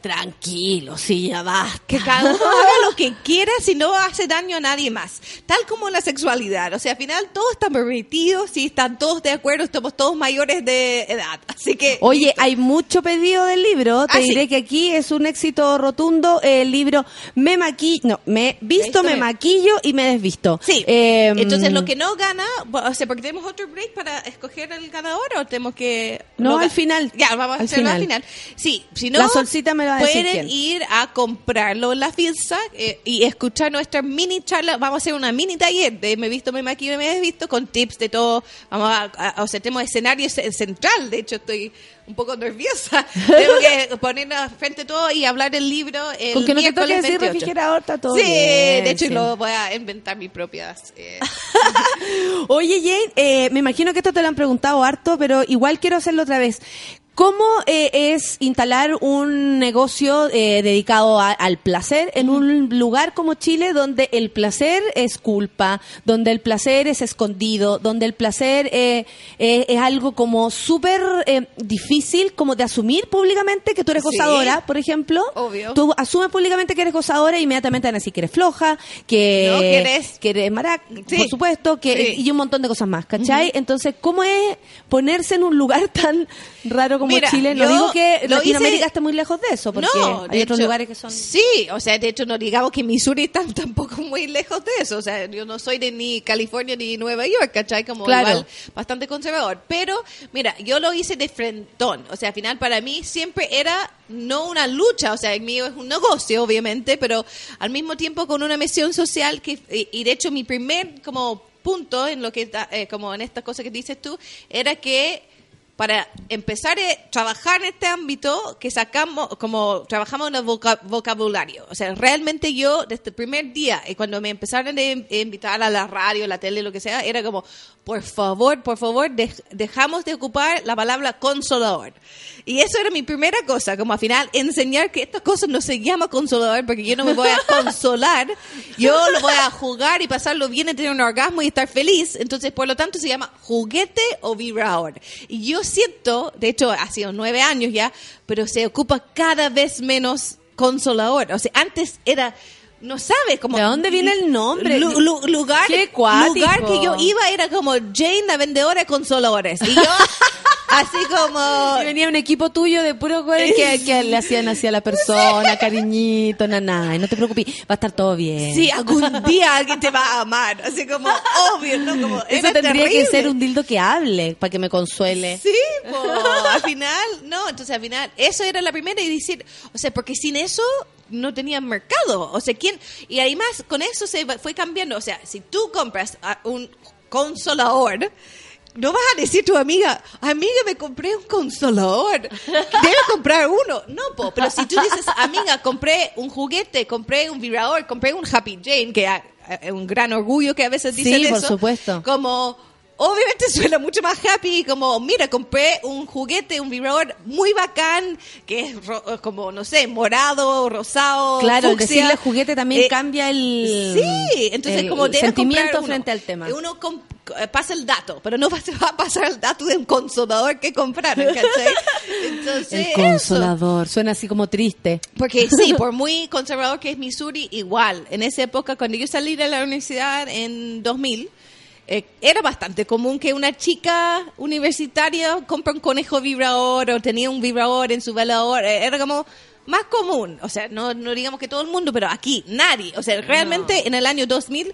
tranquilos, sí, ya basta. Que cada uno haga lo que quiera si no hace daño a nadie más. Tal como la sexualidad. O sea, al final todos están permitidos, si están todos de acuerdo, estamos todos mayores de edad. Así que. Oye, hay mucho pedido del libro. Te Ah, sí. diré que aquí es un éxito rotundo el libro Me maquillo, no, me visto, Visto, me me- maquillo y me desvisto. Sí. Eh, Entonces, lo que no gana, o sea, porque tenemos otro break para escoger el ganador o tenemos que. No, lo al final. Ya, vamos a Al hacerlo al final. final. Sí, si no. La Solcita me va a decir Pueden quién. ir a comprarlo en la FILSA eh, y escuchar nuestra mini charla. Vamos a hacer una mini taller de Me he visto, me maquillo, me he visto con tips de todo. Vamos a, a- o sea, tenemos escenario ce- central. De hecho, estoy un poco nerviosa. Tengo que ponernos frente a todo y hablar del libro. El Con que no te toque decir 28. refrigerador, está todo Sí, bien, de hecho, sí. lo voy a inventar mis propias. eh, Oye, Jane, eh, me imagino que esto te lo han preguntado harto, pero igual quiero hacerlo otra vez. ¿Cómo eh, es instalar un negocio eh, dedicado a- al placer en un lugar como Chile donde el placer es culpa, donde el placer es escondido, donde el placer eh, eh, es algo como súper eh, difícil como de asumir públicamente que tú eres Sí. gozadora, por ejemplo? Obvio. Tú asumes públicamente que eres gozadora e inmediatamente van a decir que eres floja, que, No, que eres- que eres marac, Sí. por supuesto, que Sí. y un montón de cosas más, ¿cachai? Entonces, ¿cómo es ponerse en un lugar tan raro como Mira, Chile? No digo que Latinoamérica hice- esté muy lejos de eso, porque no, hay otros hecho, lugares que son... Sí, o sea, de hecho no digamos que Missouri está tampoco muy lejos de eso. O sea, yo no soy de ni California ni Nueva York, ¿cachai? Como Claro. igual bastante conservador. Pero, mira, yo lo hice de frentón. O sea, al final para mí siempre era no una lucha. O sea, el mío es un negocio, obviamente, pero al mismo tiempo con una misión social que, y, de hecho mi primer como punto en lo que, está, eh, como en estas cosas que dices tú, era que para empezar a trabajar en este ámbito que sacamos, como trabajamos en el voca- vocabulario. O sea, realmente yo, desde el primer día, y cuando me empezaron a in- a invitar a la radio, la tele, lo que sea, era como, por favor, por favor, dej- dejamos de ocupar la palabra consolador. Y eso era mi primera cosa, como al final enseñar que estas cosas no se llama consolador, porque yo no me voy a consolar, yo lo voy a jugar y pasarlo bien y tener un orgasmo y estar feliz. Entonces, por lo tanto, se llama juguete o vibrador. Y yo siento, de hecho ha sido nueve años ya, pero se ocupa cada vez menos consolador. O sea, antes era, no sabes cómo... ¿De dónde viene el nombre? Lu- lu- lugar, Qué cuático. lugar que yo iba era como Jane, la vendedora de consoladores. Y yo, así como... Y venía un equipo tuyo de puros güeyes que, que le hacían así a la persona, cariñito, naná, y no te preocupes, va a estar todo bien. Sí, algún día alguien te va a amar. Así como, obvio, ¿no? Como, Eso tendría que ser un dildo que hable, para que me consuele. Sí, po, al final, no, entonces al final, eso era la primera y decir, o sea, porque sin eso no tenían mercado, o sea, ¿quién? Y además con eso se va- fue cambiando, o sea, si tú compras a un consolador, no vas a decir a tu amiga, amiga, me compré un consolador, debe comprar uno. No, po, pero si tú dices, amiga, compré un juguete, compré un vibrador, compré un Happy Jane, que es un gran orgullo que a veces dicen Sí, por eso. supuesto. Como, obviamente suena mucho más happy, como, mira, compré un juguete, un vibrador muy bacán, que es ro- como, no sé, morado, rosado, Claro, el fucsia. decirle juguete también Eh, cambia el, Sí, entonces el como sentimiento uno. frente al tema. Uno eh, pasa el dato, pero no va- a pasar el dato de un consolador que compraron, ¿cachai? Entonces, El eso. consolador, suena así como triste. Porque sí, por muy conservador que es Missouri, igual. En esa época, cuando yo salí de la universidad en 2000, eh, era bastante común que una chica universitaria compre un conejo vibrador o tenía un vibrador en su velador. Eh, Era como más común. O sea, no, no digamos que todo el mundo, pero aquí nadie. O sea, realmente en el año 2000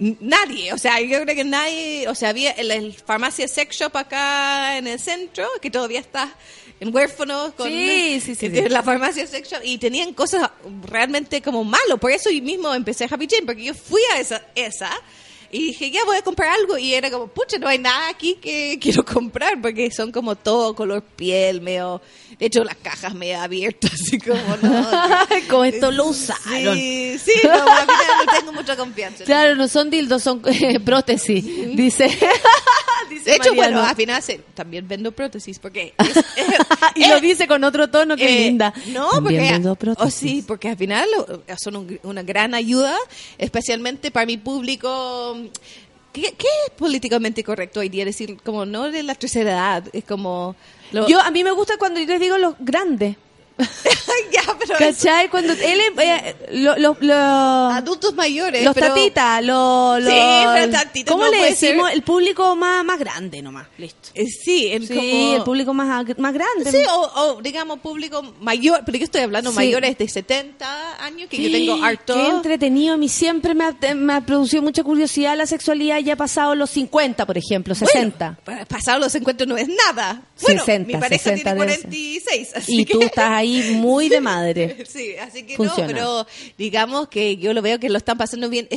n- nadie, o sea, yo creo que nadie, o sea, había el, el farmacia sex shop acá en el centro, que todavía está en huérfanos con Sí, sí, sí, sí. la farmacia sex shop y tenían cosas realmente como malo, por eso yo mismo empecé Happy Jane, porque yo fui a esa, esa y dije, ya voy a comprar algo y era como, pucha, no hay nada aquí que quiero comprar, porque son como todo color piel, medio, de hecho las cajas medio abiertas, así como, no. Como esto lo usaron. Sí, sí, no, al final no tengo mucha confianza. Claro, no son dildos, son eh, prótesis, dice. Dice De hecho, Mariano. bueno, al final se- también vendo prótesis porque es- es- y eh, lo dice con otro tono, qué eh, linda. No, También porque, vendo oh, prótesis. sí, porque al final eh, son un- una gran ayuda, especialmente para mi público. ¿Qué, qué es políticamente correcto hoy día? Decir, como no de la tercera edad, es como... lo- Yo, a mí me gusta cuando yo les digo los grandes. ya, pero ¿Cachai? Cuando él, eh, lo- lo- lo- adultos mayores. los pero- tatitas, los, los- Sí, pero tatitas ¿Cómo no le decimos? ser. El público más, más grande nomás. Listo. Eh, Sí, en Sí, como- el público más, más grande. Sí, o, o, digamos público mayor, pero yo estoy hablando Sí. mayores de 70 años, que yo tengo harto. Qué entretenido. A mí siempre me ha, me ha producido mucha curiosidad la sexualidad ya pasado los 50, por ejemplo, 60. Bueno, pasado los 50 no es nada. Bueno, 60, mi pareja 60 tiene debe ser. 46, así y tú que- estás ahí muy de madre. Sí, así que Funciona. no, pero digamos que yo lo veo que lo están pasando bien,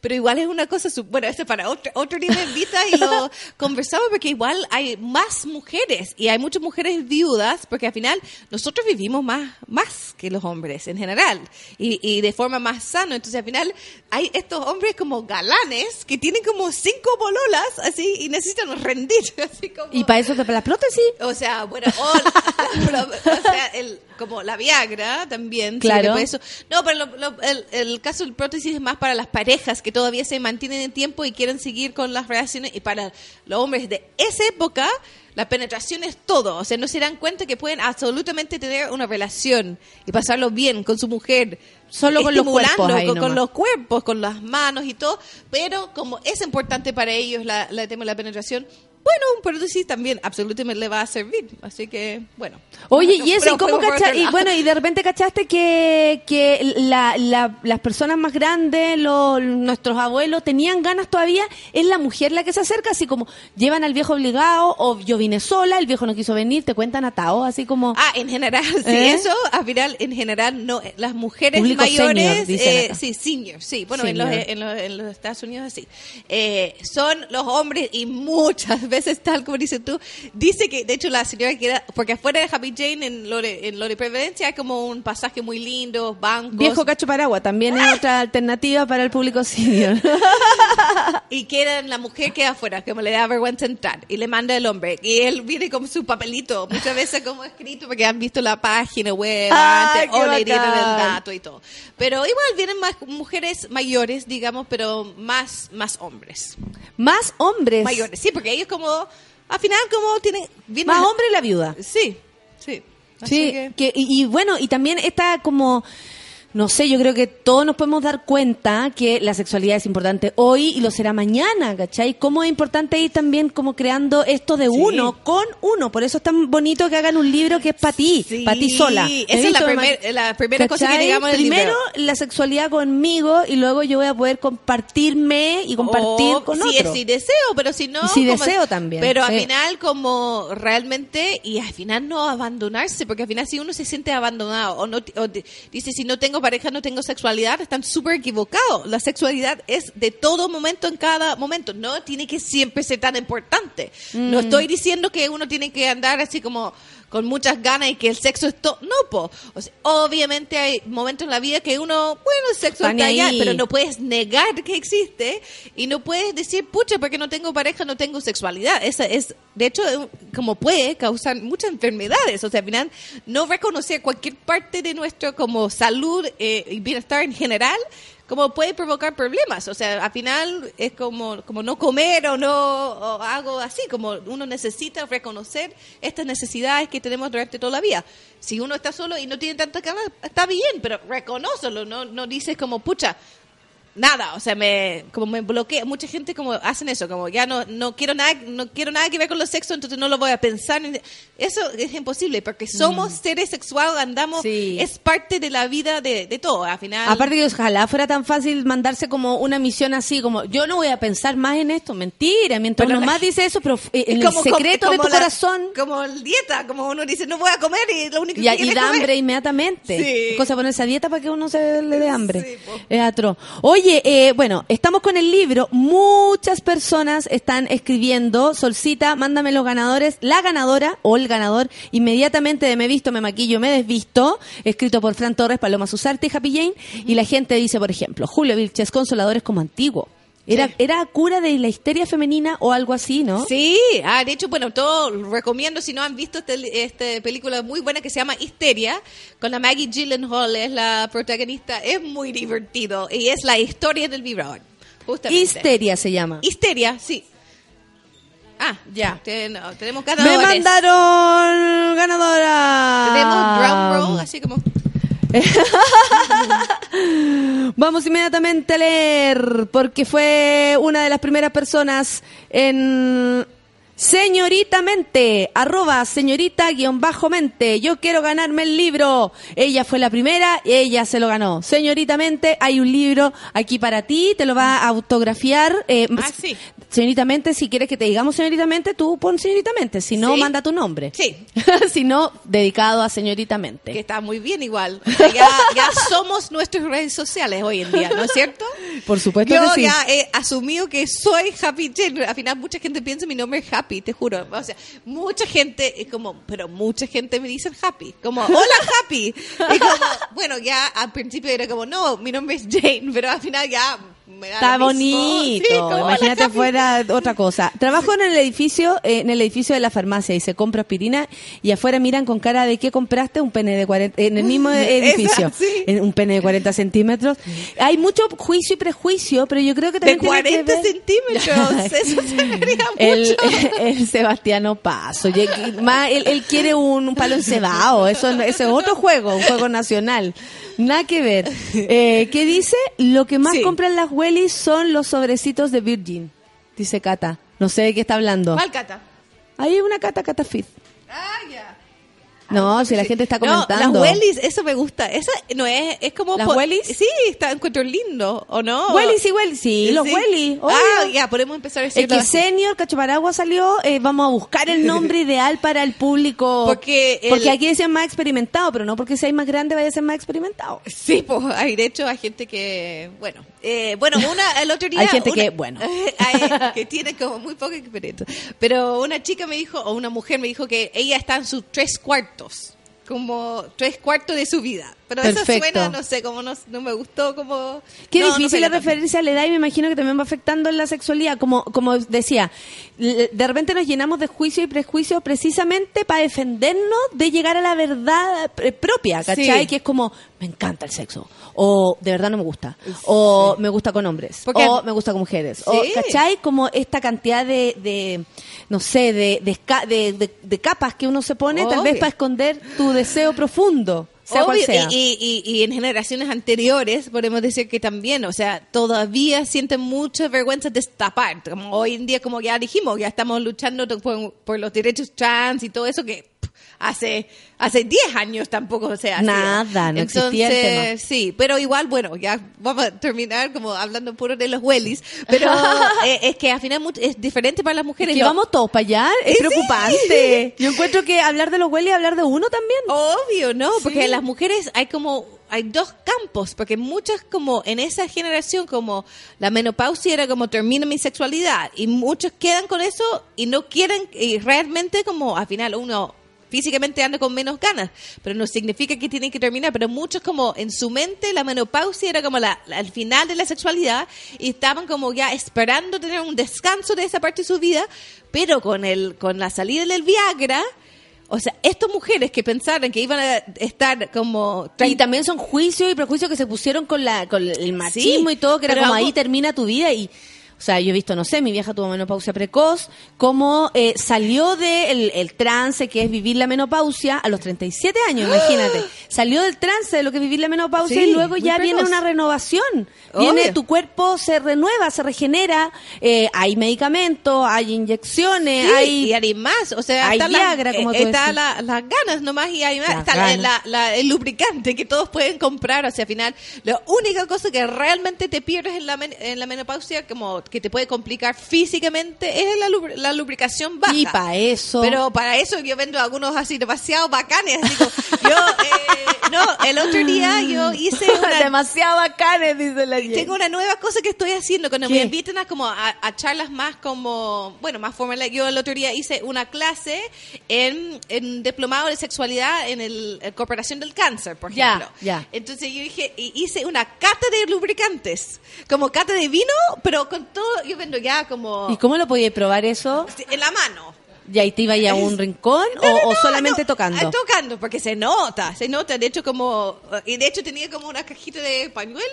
pero igual es una cosa, bueno, esto es para otro, otro día me invita y lo conversamos porque igual hay más mujeres y hay muchas mujeres viudas porque al final nosotros vivimos más, más que los hombres en general y, y de forma más sana, entonces al final hay estos hombres como galanes que tienen como cinco bololas así y necesitan rendir, así como... Y para eso te la prótesis. O sea, bueno, o sea, el, como la Viagra también. Claro. eso. No, pero lo- lo- el, el caso del prótesis es más para las parejas que todavía se mantienen en tiempo y quieren seguir con las relaciones. Y para los hombres de esa época, la penetración es todo. O sea, no se dan cuenta que pueden absolutamente tener una relación y pasarlo bien con su mujer. Solo con los cuerpos con, nomás. los cuerpos, con las manos y todo. Pero como es importante para ellos la, la tema de la penetración, bueno, un prótesis también absolutamente le va a servir. Así que, bueno. Oye, y Pero eso, ¿y cómo fuimos por cacha- otro Y bueno, y de repente cachaste que, que la, la- las personas más grandes, los, nuestros abuelos, tenían ganas todavía, es la mujer la que se acerca, así como llevan al viejo obligado, o yo vine sola, el viejo no quiso venir, te cuentan atado, así como... Ah, en general, sí, ¿Eh? eso, al final, en general, no, las mujeres Público mayores, senior, eh, sí, senior, sí, bueno, en los, en, los, en los Estados Unidos así, eh, son los hombres y muchas veces, tal como dices tú, dice que, de hecho, la señora que era, porque afuera de Happy Jane, en lo de, en lo de Previdencia, hay como un pasaje muy lindo, bancos, Viejo cacho paraguas, también es otra alternativa para el público senior. y queda la mujer que afuera, como le da vergüenza entrar, y le manda el hombre, y él viene con su papelito, muchas veces como escrito, porque han visto la página web, ¡Ay, antes, o le dieron el dato y todo. Pero igual vienen más mujeres mayores, digamos, pero más, más hombres. Más hombres. Mayores, sí, porque ellos como al final como tiene... viene- Más hombre y la viuda. Sí, sí. Así Sí, que- que- y, y bueno, y también está como, no sé, yo creo que todos nos podemos dar cuenta que la sexualidad es importante hoy y lo será mañana, ¿cachai? Cómo es importante ir también como creando esto de uno, con uno. Por eso es tan bonito que hagan un libro que es para ti, Sí, para ti sola. esa ¿He es la primer- primera cosa que digamos en el Primero libro. la sexualidad conmigo y luego yo voy a poder compartirme y compartir O con si otro. es si deseo, pero si no... Y si como- deseo también, Pero al final como realmente, y al final no abandonarse, porque al final si uno se siente abandonado o, no, o di- dice si no tengo pareja, no tengo sexualidad, están súper equivocados. La sexualidad es de todo momento en cada momento, no tiene que siempre ser tan importante. No Mm. estoy diciendo que uno tiene que andar así como con muchas ganas y que el sexo es todo. No, po. O sea, obviamente hay momentos en la vida que uno, bueno, el sexo Está allá, pero no puedes negar que existe y no puedes decir, pucha, porque no tengo pareja, no tengo sexualidad. Esa es, de hecho, como puede causar muchas enfermedades. O sea, al final, no reconocer cualquier parte de nuestro como salud eh, y bienestar en general como puede provocar problemas. O sea, al final es como, como no comer o no o algo así, como uno necesita reconocer estas necesidades que tenemos durante toda la vida. Si uno está solo y no tiene tanta ganas, está bien, pero reconócelo, no, no dices como, pucha, nada, o sea, me como me bloquea, mucha gente como hacen eso, como ya no no quiero nada, no quiero nada que ver con los sexos, entonces no lo voy a pensar. Eso es imposible, porque somos seres sexuales, andamos, Mm. Sí. es parte de la vida de, de todo, al final. Aparte que ojalá fuera tan fácil mandarse como una misión así, como yo no voy a pensar más en esto, mentira, mientras uno más dice eso, pero eh, en como- el secreto de como tu la- corazón Como el dieta, como uno dice, no voy a comer y lo único y, que y es da hambre inmediatamente. Sí. Es cosa ponerse a dieta para que uno se le dé hambre. Sí, es atroz. Oye, eh, bueno, estamos con el libro, muchas personas están escribiendo, Solcita, mándame los ganadores, la ganadora o el ganador, inmediatamente de Me Visto, Me Maquillo, Me Desvisto, escrito por Fran Torres, Paloma Susarte y Happy Jane, y la gente dice, por ejemplo, Julio Vilches, Consoladores como antiguo. Era, Sí. era cura de la histeria femenina o algo así, ¿no? Sí, ah, de hecho, bueno, todo recomiendo si no han visto este- esta película muy buena que se llama Histeria, con la Maggie Gyllenhaal, es la protagonista, es muy divertido y es la historia del vibrador, justamente. Histeria se llama. Histeria, sí. Ah, Ya. ten- no, tenemos Me ganadores. mandaron ganadora. Tenemos drum roll, así como... Vamos inmediatamente a leer, porque fue una de las primeras personas en Señorita Mente, arroba señorita guion bajo mente. Yo quiero ganarme el libro. Ella fue la primera y ella se lo ganó. Señorita Mente, hay un libro aquí para ti, te lo va a autografiar. eh, Ah, sí. Señorita Mente, si quieres que te digamos señorita Mente, tú pon señorita Mente. Si no, Sí. manda tu nombre. Sí. si no, dedicado a señorita Mente. Que está muy bien igual. O sea, ya, ya somos nuestras redes sociales hoy en día, ¿no es cierto? Por supuesto Yo que sí. ya he asumido que soy Happy Jane. Al final mucha gente piensa mi nombre es Happy, te juro. O sea, mucha gente, es como, pero mucha gente me dice Happy. Como, hola Happy. Y como, bueno, ya al principio era como, no, mi nombre es Jane, pero al final ya me da Está bonito. Sí, Imagínate fuera otra cosa. Trabajo en el edificio, eh, en el edificio de la farmacia y se compra aspirina y afuera miran con cara de qué compraste un pene de 40, en el mismo edificio, Esa, sí. en un pene de 40 centímetros. Hay mucho juicio y prejuicio, pero yo creo que De también tiene que 40 centímetros. Eso se vería mucho. el, el Sebastiano Paso. Más, él, él quiere un, un palo encebado. Eso, ese es otro juego, un juego nacional. Nada que ver. Eh, ¿Qué dice? Lo que más Sí. compran las Wellies son los sobrecitos de Virgin. Dice Cata. No sé de qué está hablando. ¿Cuál cata? Hay una Cata Cata Fit. Ah, ya. No, si la gente está comentando. No, las Wellies, eso me gusta. Esa no es, es como. ¿Las Wellies? Sí, está encuentro lindo, ¿o no? Wellies y Wellies. Sí, los Wellies. Ah, ya, podemos empezar a decirlo que así. Senior Cacho Paraguas salió, eh, vamos a buscar el nombre ideal para el público. Porque el- porque aquí decían más experimentado, pero no porque seáis más grande vaya a ser más experimentado. Sí, pues hay, de hecho, hay gente que, bueno, eh, bueno, una, el otro día. Hay gente una- que, bueno. hay- que tiene como muy poca experiencia. Pero una chica me dijo, o una mujer me dijo que ella está en sus tres cuartos, como tres cuartos de su vida. Pero eso Perfecto. suena, no sé, como no, no me gustó, como... Qué no, difícil tanto. referirse a la edad y me imagino que también va afectando en la sexualidad. Como, como decía, de repente nos llenamos de juicio y prejuicio precisamente para defendernos de llegar a la verdad eh, propia, ¿cachai? Sí. Que es como, me encanta el sexo. O de verdad no me gusta. O me gusta con hombres. Porque- o me gusta con mujeres. O. ¿cachai? Como esta cantidad de, de no sé, de, de, de- de- capas que uno se pone tal vez para esconder tu deseo profundo. Sea cual Obvio, sea. Y, y- y- en generaciones anteriores podemos decir que también, o sea, todavía sienten mucha vergüenza de esta parte. Como hoy en día, como ya dijimos, ya estamos luchando por, por los derechos trans y todo eso que hace hace 10 años tampoco se hacía. Nada, no existía el Entonces, tema. Sí, pero igual, bueno, ya vamos a terminar como hablando puro de los wellies, pero eh, es que al final es diferente para las mujeres. que Lo- vamos todos para allá, es Sí. preocupante. Yo encuentro que hablar de los y hablar de uno también. Obvio, ¿no? Porque Sí. las mujeres hay como hay dos campos, porque muchas como en esa generación como la menopausia era como termina mi sexualidad y muchos quedan con eso y no quieren y realmente como al final uno físicamente anda con menos ganas, pero no significa que tienen que terminar, pero muchos como en su mente la menopausia era como la, la- el final de la sexualidad y estaban como ya esperando tener un descanso de esa parte de su vida, pero con el con la salida del Viagra o sea, estas mujeres que pensaron que iban a estar como... Y también son juicios y prejuicios que se pusieron con la con el machismo Sí, y todo, que era como ahí termina tu vida y o sea, yo he visto, no sé, mi vieja tuvo menopausia precoz, cómo eh, salió del el trance que es vivir la menopausia a los 37 años, imagínate. Salió del trance de lo que es vivir la menopausia Sí, y luego ya viene una renovación. Viene, tu cuerpo se renueva, se regenera, eh, hay medicamentos, hay inyecciones, Sí, hay... y hay más, o sea, hay está la- Viagra, como eh, tú está decís. la- las ganas nomás y hay más, Las está la- la- la- el lubricante que todos pueden comprar, o sea, al final, la única cosa que realmente te pierdes en la, men- en la menopausia, como que te puede complicar físicamente, es la, lubr- la lubricación baja. Y para eso... Pero para eso yo vendo algunos así demasiado bacanes. así como, yo, eh, no, el otro día yo hice una, Demasiado bacanes, dice la tengo una nueva cosa que estoy haciendo cuando ¿Qué? me inviten a como a, a charlas más como bueno más formales yo el otro día hice una clase en, en diplomado de sexualidad en el en cooperación del cáncer por ejemplo ya. entonces yo dije hice una cata de lubricantes como cata de vino pero con todo yo vendo ya como ¿Y cómo lo podías probar eso? en la mano ¿Y ahí te iba ya a un rincón no, o, no, o no, solamente no, tocando? ah, Tocando, porque se nota, se nota. De hecho, como. Y de hecho, tenía como una cajita de pañuelos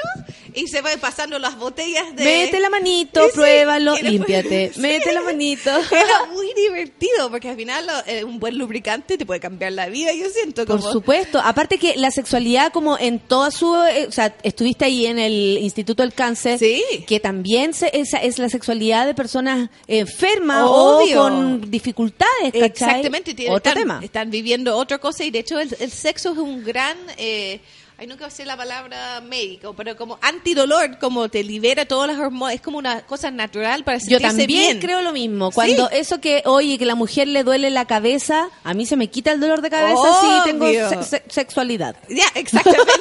y se va pasando las botellas de. Mete la manito, Sí, sí, pruébalo, después- límpiate. Sí. Mete la manito. Era muy divertido, porque al final eh, un buen lubricante te puede cambiar la vida, yo siento. Por Como, supuesto. Aparte que la sexualidad, como en toda su... eh, o sea, estuviste ahí en el Instituto del Cáncer. Sí. Que también se- esa es la sexualidad de personas enfermas Obvio. o con dificultades, ¿cachai? Exactamente, tiene- Otro están, tema. están viviendo otra cosa y de hecho el, el sexo es un gran, eh, ay nunca sé la palabra médico, pero como antidolor, como te libera todas las hormonas, es como una cosa natural para Yo sentirse también bien. creo lo mismo. Cuando Sí. eso que, oye, que la mujer le duele la cabeza, a mí se me quita el dolor de cabeza si tengo Obvio. se- se- sexualidad. Ya, exactamente.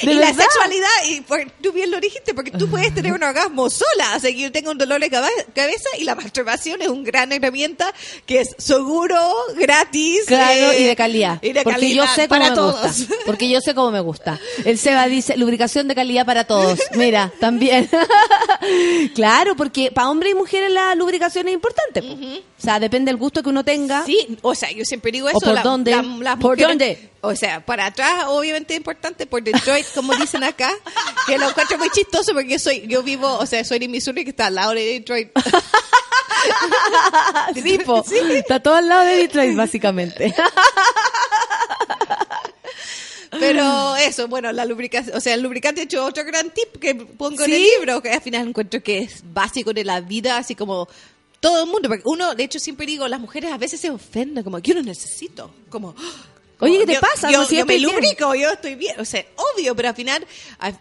Sí. ¿De y la sexualidad, y por- tú bien lo dijiste, porque tú puedes tener un orgasmo sola. O sea, que yo tengo un dolor de cabe- cabeza y la masturbación es una gran herramienta que es seguro, gratis. Claro, eh, y de calidad. y de porque yo calidad sé cómo para me todos. gusta. Porque yo sé cómo me gusta. El Seba dice, lubricación de calidad para todos. Mira, también. claro, porque para hombres y mujeres la lubricación es importante. po. O sea, depende del gusto que uno tenga. Sí, o sea, yo siempre digo ¿O eso. por la- dónde? la- ¿Por mujeres- dónde? O sea, para atrás, obviamente es importante, por Detroit, como dicen acá, que lo encuentro muy chistoso porque yo soy, yo vivo, o sea, soy de Missouri, que está al lado de Detroit. sí, po. Está todo al lado de Detroit, básicamente. Pero eso, bueno, la lubricación, o sea, el lubricante, hecho, otro gran tip que pongo en el libro, que al final encuentro que es básico de la vida, así como todo el mundo, porque uno, de hecho, siempre digo, las mujeres a veces se ofenden, como, yo no necesito, como... Oye, ¿qué te yo- pasa? Yo, No, si yo yo me estoy bien. lubrico, yo estoy bien. O sea, obvio, pero al final,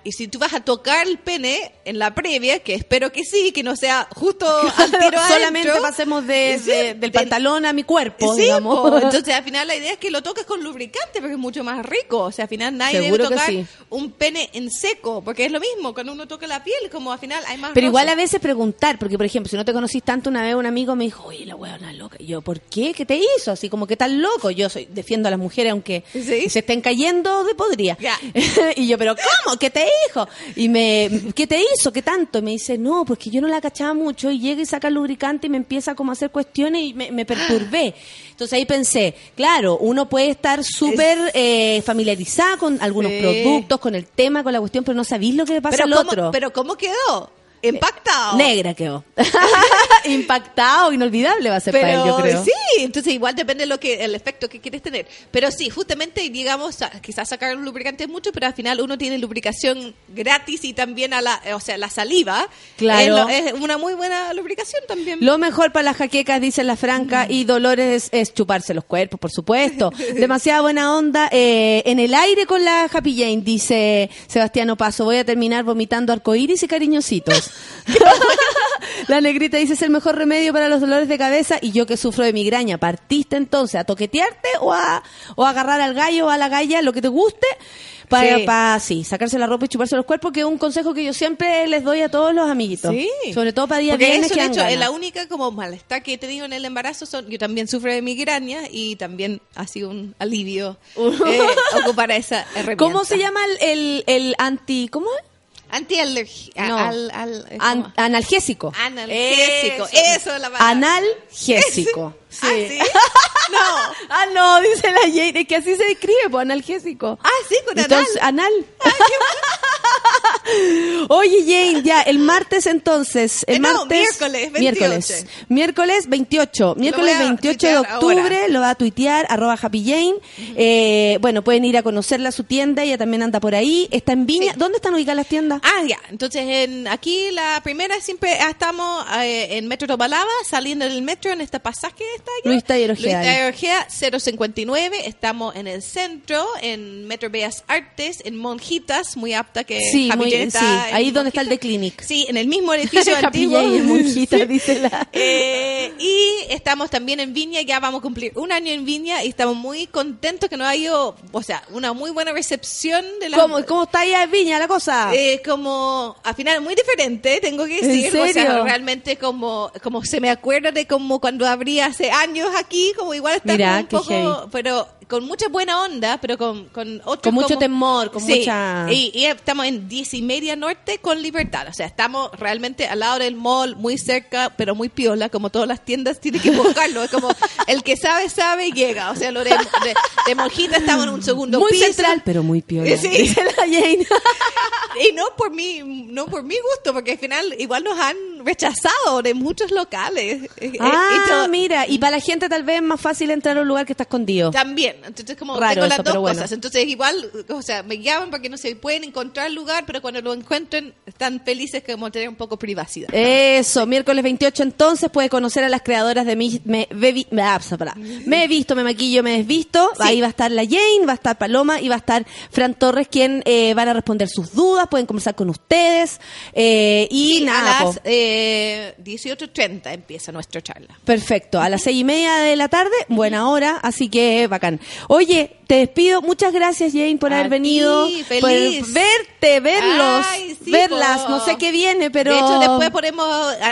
y si tú vas a tocar el pene en la previa, que espero que sí, que no sea justo al tiro Solamente adentro, pasemos de, sí, de- del del- pantalón a mi cuerpo, Sí, digamos. po. entonces al final la idea es que lo toques con lubricante porque es mucho más rico. O sea, al final nadie Seguro debe tocar sí. un pene en seco, porque es lo mismo, cuando uno toca la piel, como al final hay más Pero igual a veces preguntar, porque por ejemplo, si no te conocís tanto, una vez un amigo me dijo, oye, la huevona loca. Y yo, ¿por qué? ¿Qué te hizo? Así como que tan loco. Yo soy, defiendo a las mujeres aunque ¿Sí? se estén cayendo de podría. Y yo, pero ¿cómo? ¿Qué te dijo? Y me, ¿qué te hizo? ¿Qué tanto? Y me dice, no, porque yo no la cachaba mucho y llega y saca el lubricante y me empieza como a hacer cuestiones y me, me perturbé. Entonces ahí pensé, claro, uno puede estar súper eh, familiarizada con algunos Sí. productos, con el tema, con la cuestión, pero no sabéis lo que le pasa Pero al ¿cómo, otro. pero ¿cómo quedó? Impactado. Negra quedó. Impactado, inolvidable va a ser para él, yo creo. sí, entonces igual depende de lo que el efecto que quieres tener. Pero sí, justamente digamos, quizás sacar un lubricante es mucho, pero al final uno tiene lubricación gratis y también a la, o sea, la saliva. Claro. Es, una muy buena lubricación también. Lo mejor para las jaquecas, dice la Franca, y Dolores es, es chuparse los cuerpos, por supuesto. Demasiada buena onda. eh, en el aire con la Happy Jane, dice Sebastiano Paso. Voy a terminar vomitando arcoíris y cariñositos. La negrita dice es el mejor remedio para los dolores de cabeza y yo que sufro de migraña. ¿Partiste entonces a toquetearte o a, o a agarrar al gallo o a la galla, lo que te guste? Para, Sí. para, sí, sacarse la ropa y chuparse los cuerpos, que es un consejo que yo siempre les doy a todos los amiguitos. Sí. Sobre todo para día Porque viernes eso, que de hecho, es ganas. la única como malestar que he tenido en el embarazo. Son, yo también sufro de migraña y también ha sido un alivio eh, ocupar esa herramienta. ¿Cómo se llama el, el, el anti... ¿Cómo es? Antialergia. No. Al, An- analgésico. analgésico. Eso. Es la palabra. Analgésico. Sí. ¿Ah, sí? No. Ah, no, dice la Jane, es que así se describe, pues, analgésico. Ah, sí, con anal. Entonces, anal. Oye, Jane, ya, el martes entonces, el Eh, no, martes... miércoles 28. Miércoles, miércoles 28, miércoles voy a 28 de octubre, ahora. lo va a tuitear, arroba Happy Jane. Eh, bueno, pueden ir a conocerla a su tienda, ella también anda por ahí, está en Viña. Sí. ¿Dónde están ubicadas las tiendas? Ah, ya. Entonces, en, aquí la primera siempre estamos eh, en Metro Tobalaba, saliendo del metro en este pasaje que está allá. Luis Taller Ojeda. Luis Taller Ojeda, 059. Estamos en el centro, en Metro Bellas Artes, en Monjitas, muy apta que Sí, Happy muy- Jane está sí, en ahí donde está el. The Clinic. Sí, en el mismo edificio antiguo. En Monjita, Sí. dice la... Eh, y estamos también en Viña, ya vamos a cumplir un año en Viña y estamos muy contentos que nos ha ido, o sea, una muy buena recepción de la ¿Cómo, ¿Cómo está allá en Viña la cosa? eh, como al final muy diferente tengo que decir ¿En o sea serio? realmente como como se me acuerda de como cuando abrí hace años aquí como igual está un poco heavy. pero con mucha buena onda pero con con otros Con mucho como- temor, con Sí, mucha- y, y estamos en 10 y media norte con libertad o sea estamos realmente al lado del mall muy cerca pero muy piola como todas las tiendas tiene que buscarlo es como el que sabe sabe y llega o sea lo de, de, de Monjita estamos en un segundo muy piso central, pero muy piola. Sí. Dice la Jane. y no por mi, no por mi gusto, porque al final igual nos han rechazado de muchos locales. Ah, mira, y para la gente tal vez es más fácil entrar a un lugar que está escondido. También, entonces como Raro tengo las eso, dos bueno. cosas. Entonces igual, o sea, me llaman porque no se pueden encontrar el lugar, pero cuando lo encuentren están felices como tener un poco privacidad. Eso, miércoles 28 entonces puede conocer a las creadoras de mi, me, Bebi- me, ah, me he visto, me maquillo, me desvisto. Sí. Ahí va a estar la Jane, va a estar Paloma y va a estar Fran Torres, quien eh, van a responder sus dudas, pueden conversar con ustedes. eh, y Sí, nada, a las eh, 18.30 empieza nuestra charla. Perfecto, a las seis y media de la tarde, buena hora, así que bacán. Oye, te despido, muchas gracias Jane por A haber venido, ti, por feliz. verte, verlos, Ay, sí, verlas, po. no sé qué viene, pero... De hecho, después podemos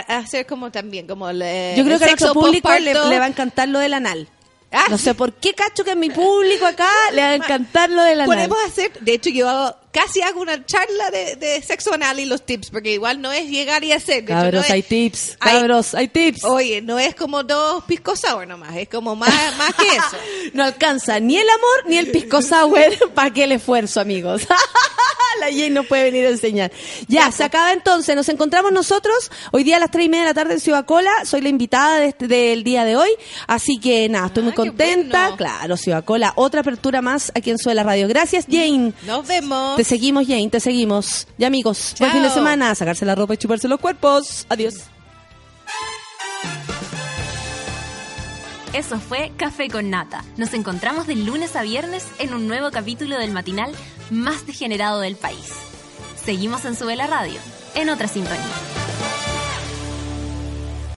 hacer como también, como el, Yo creo que a nuestro público le, le va a encantar lo del anal. Ah, No sé por qué cacho que a mi público acá le va a encantar lo del anal. Podemos hacer, de hecho yo hago- casi hago una charla de, de sexo anal y los tips, porque igual no es llegar y hacer. De hecho, Cabros, no es- hay tips, hay- cabros, hay tips. Oye, no es como dos pisco sour nomás, es como más, más que eso. No alcanza ni el amor ni el pisco sour para que el esfuerzo, amigos. La Jane no puede venir a enseñar. Ya, se acaba entonces. Nos encontramos nosotros hoy día a las tres y media de la tarde en Ciudad Cola. Soy la invitada de este- del día de hoy. Así que nada, estoy muy Ah, contenta. bueno. Claro, Ciudad Cola. Otra apertura más aquí en Suela Radio. Gracias, Jane. Nos vemos. Te seguimos, Jane, te seguimos. Ya, amigos, buen Chao. fin de semana. Sacarse la ropa y chuparse los cuerpos. Adiós. Eso fue Café con Nata. Nos encontramos de lunes a viernes en un nuevo capítulo del matinal más degenerado del país. Seguimos en Sube la Radio, en otra sintonía.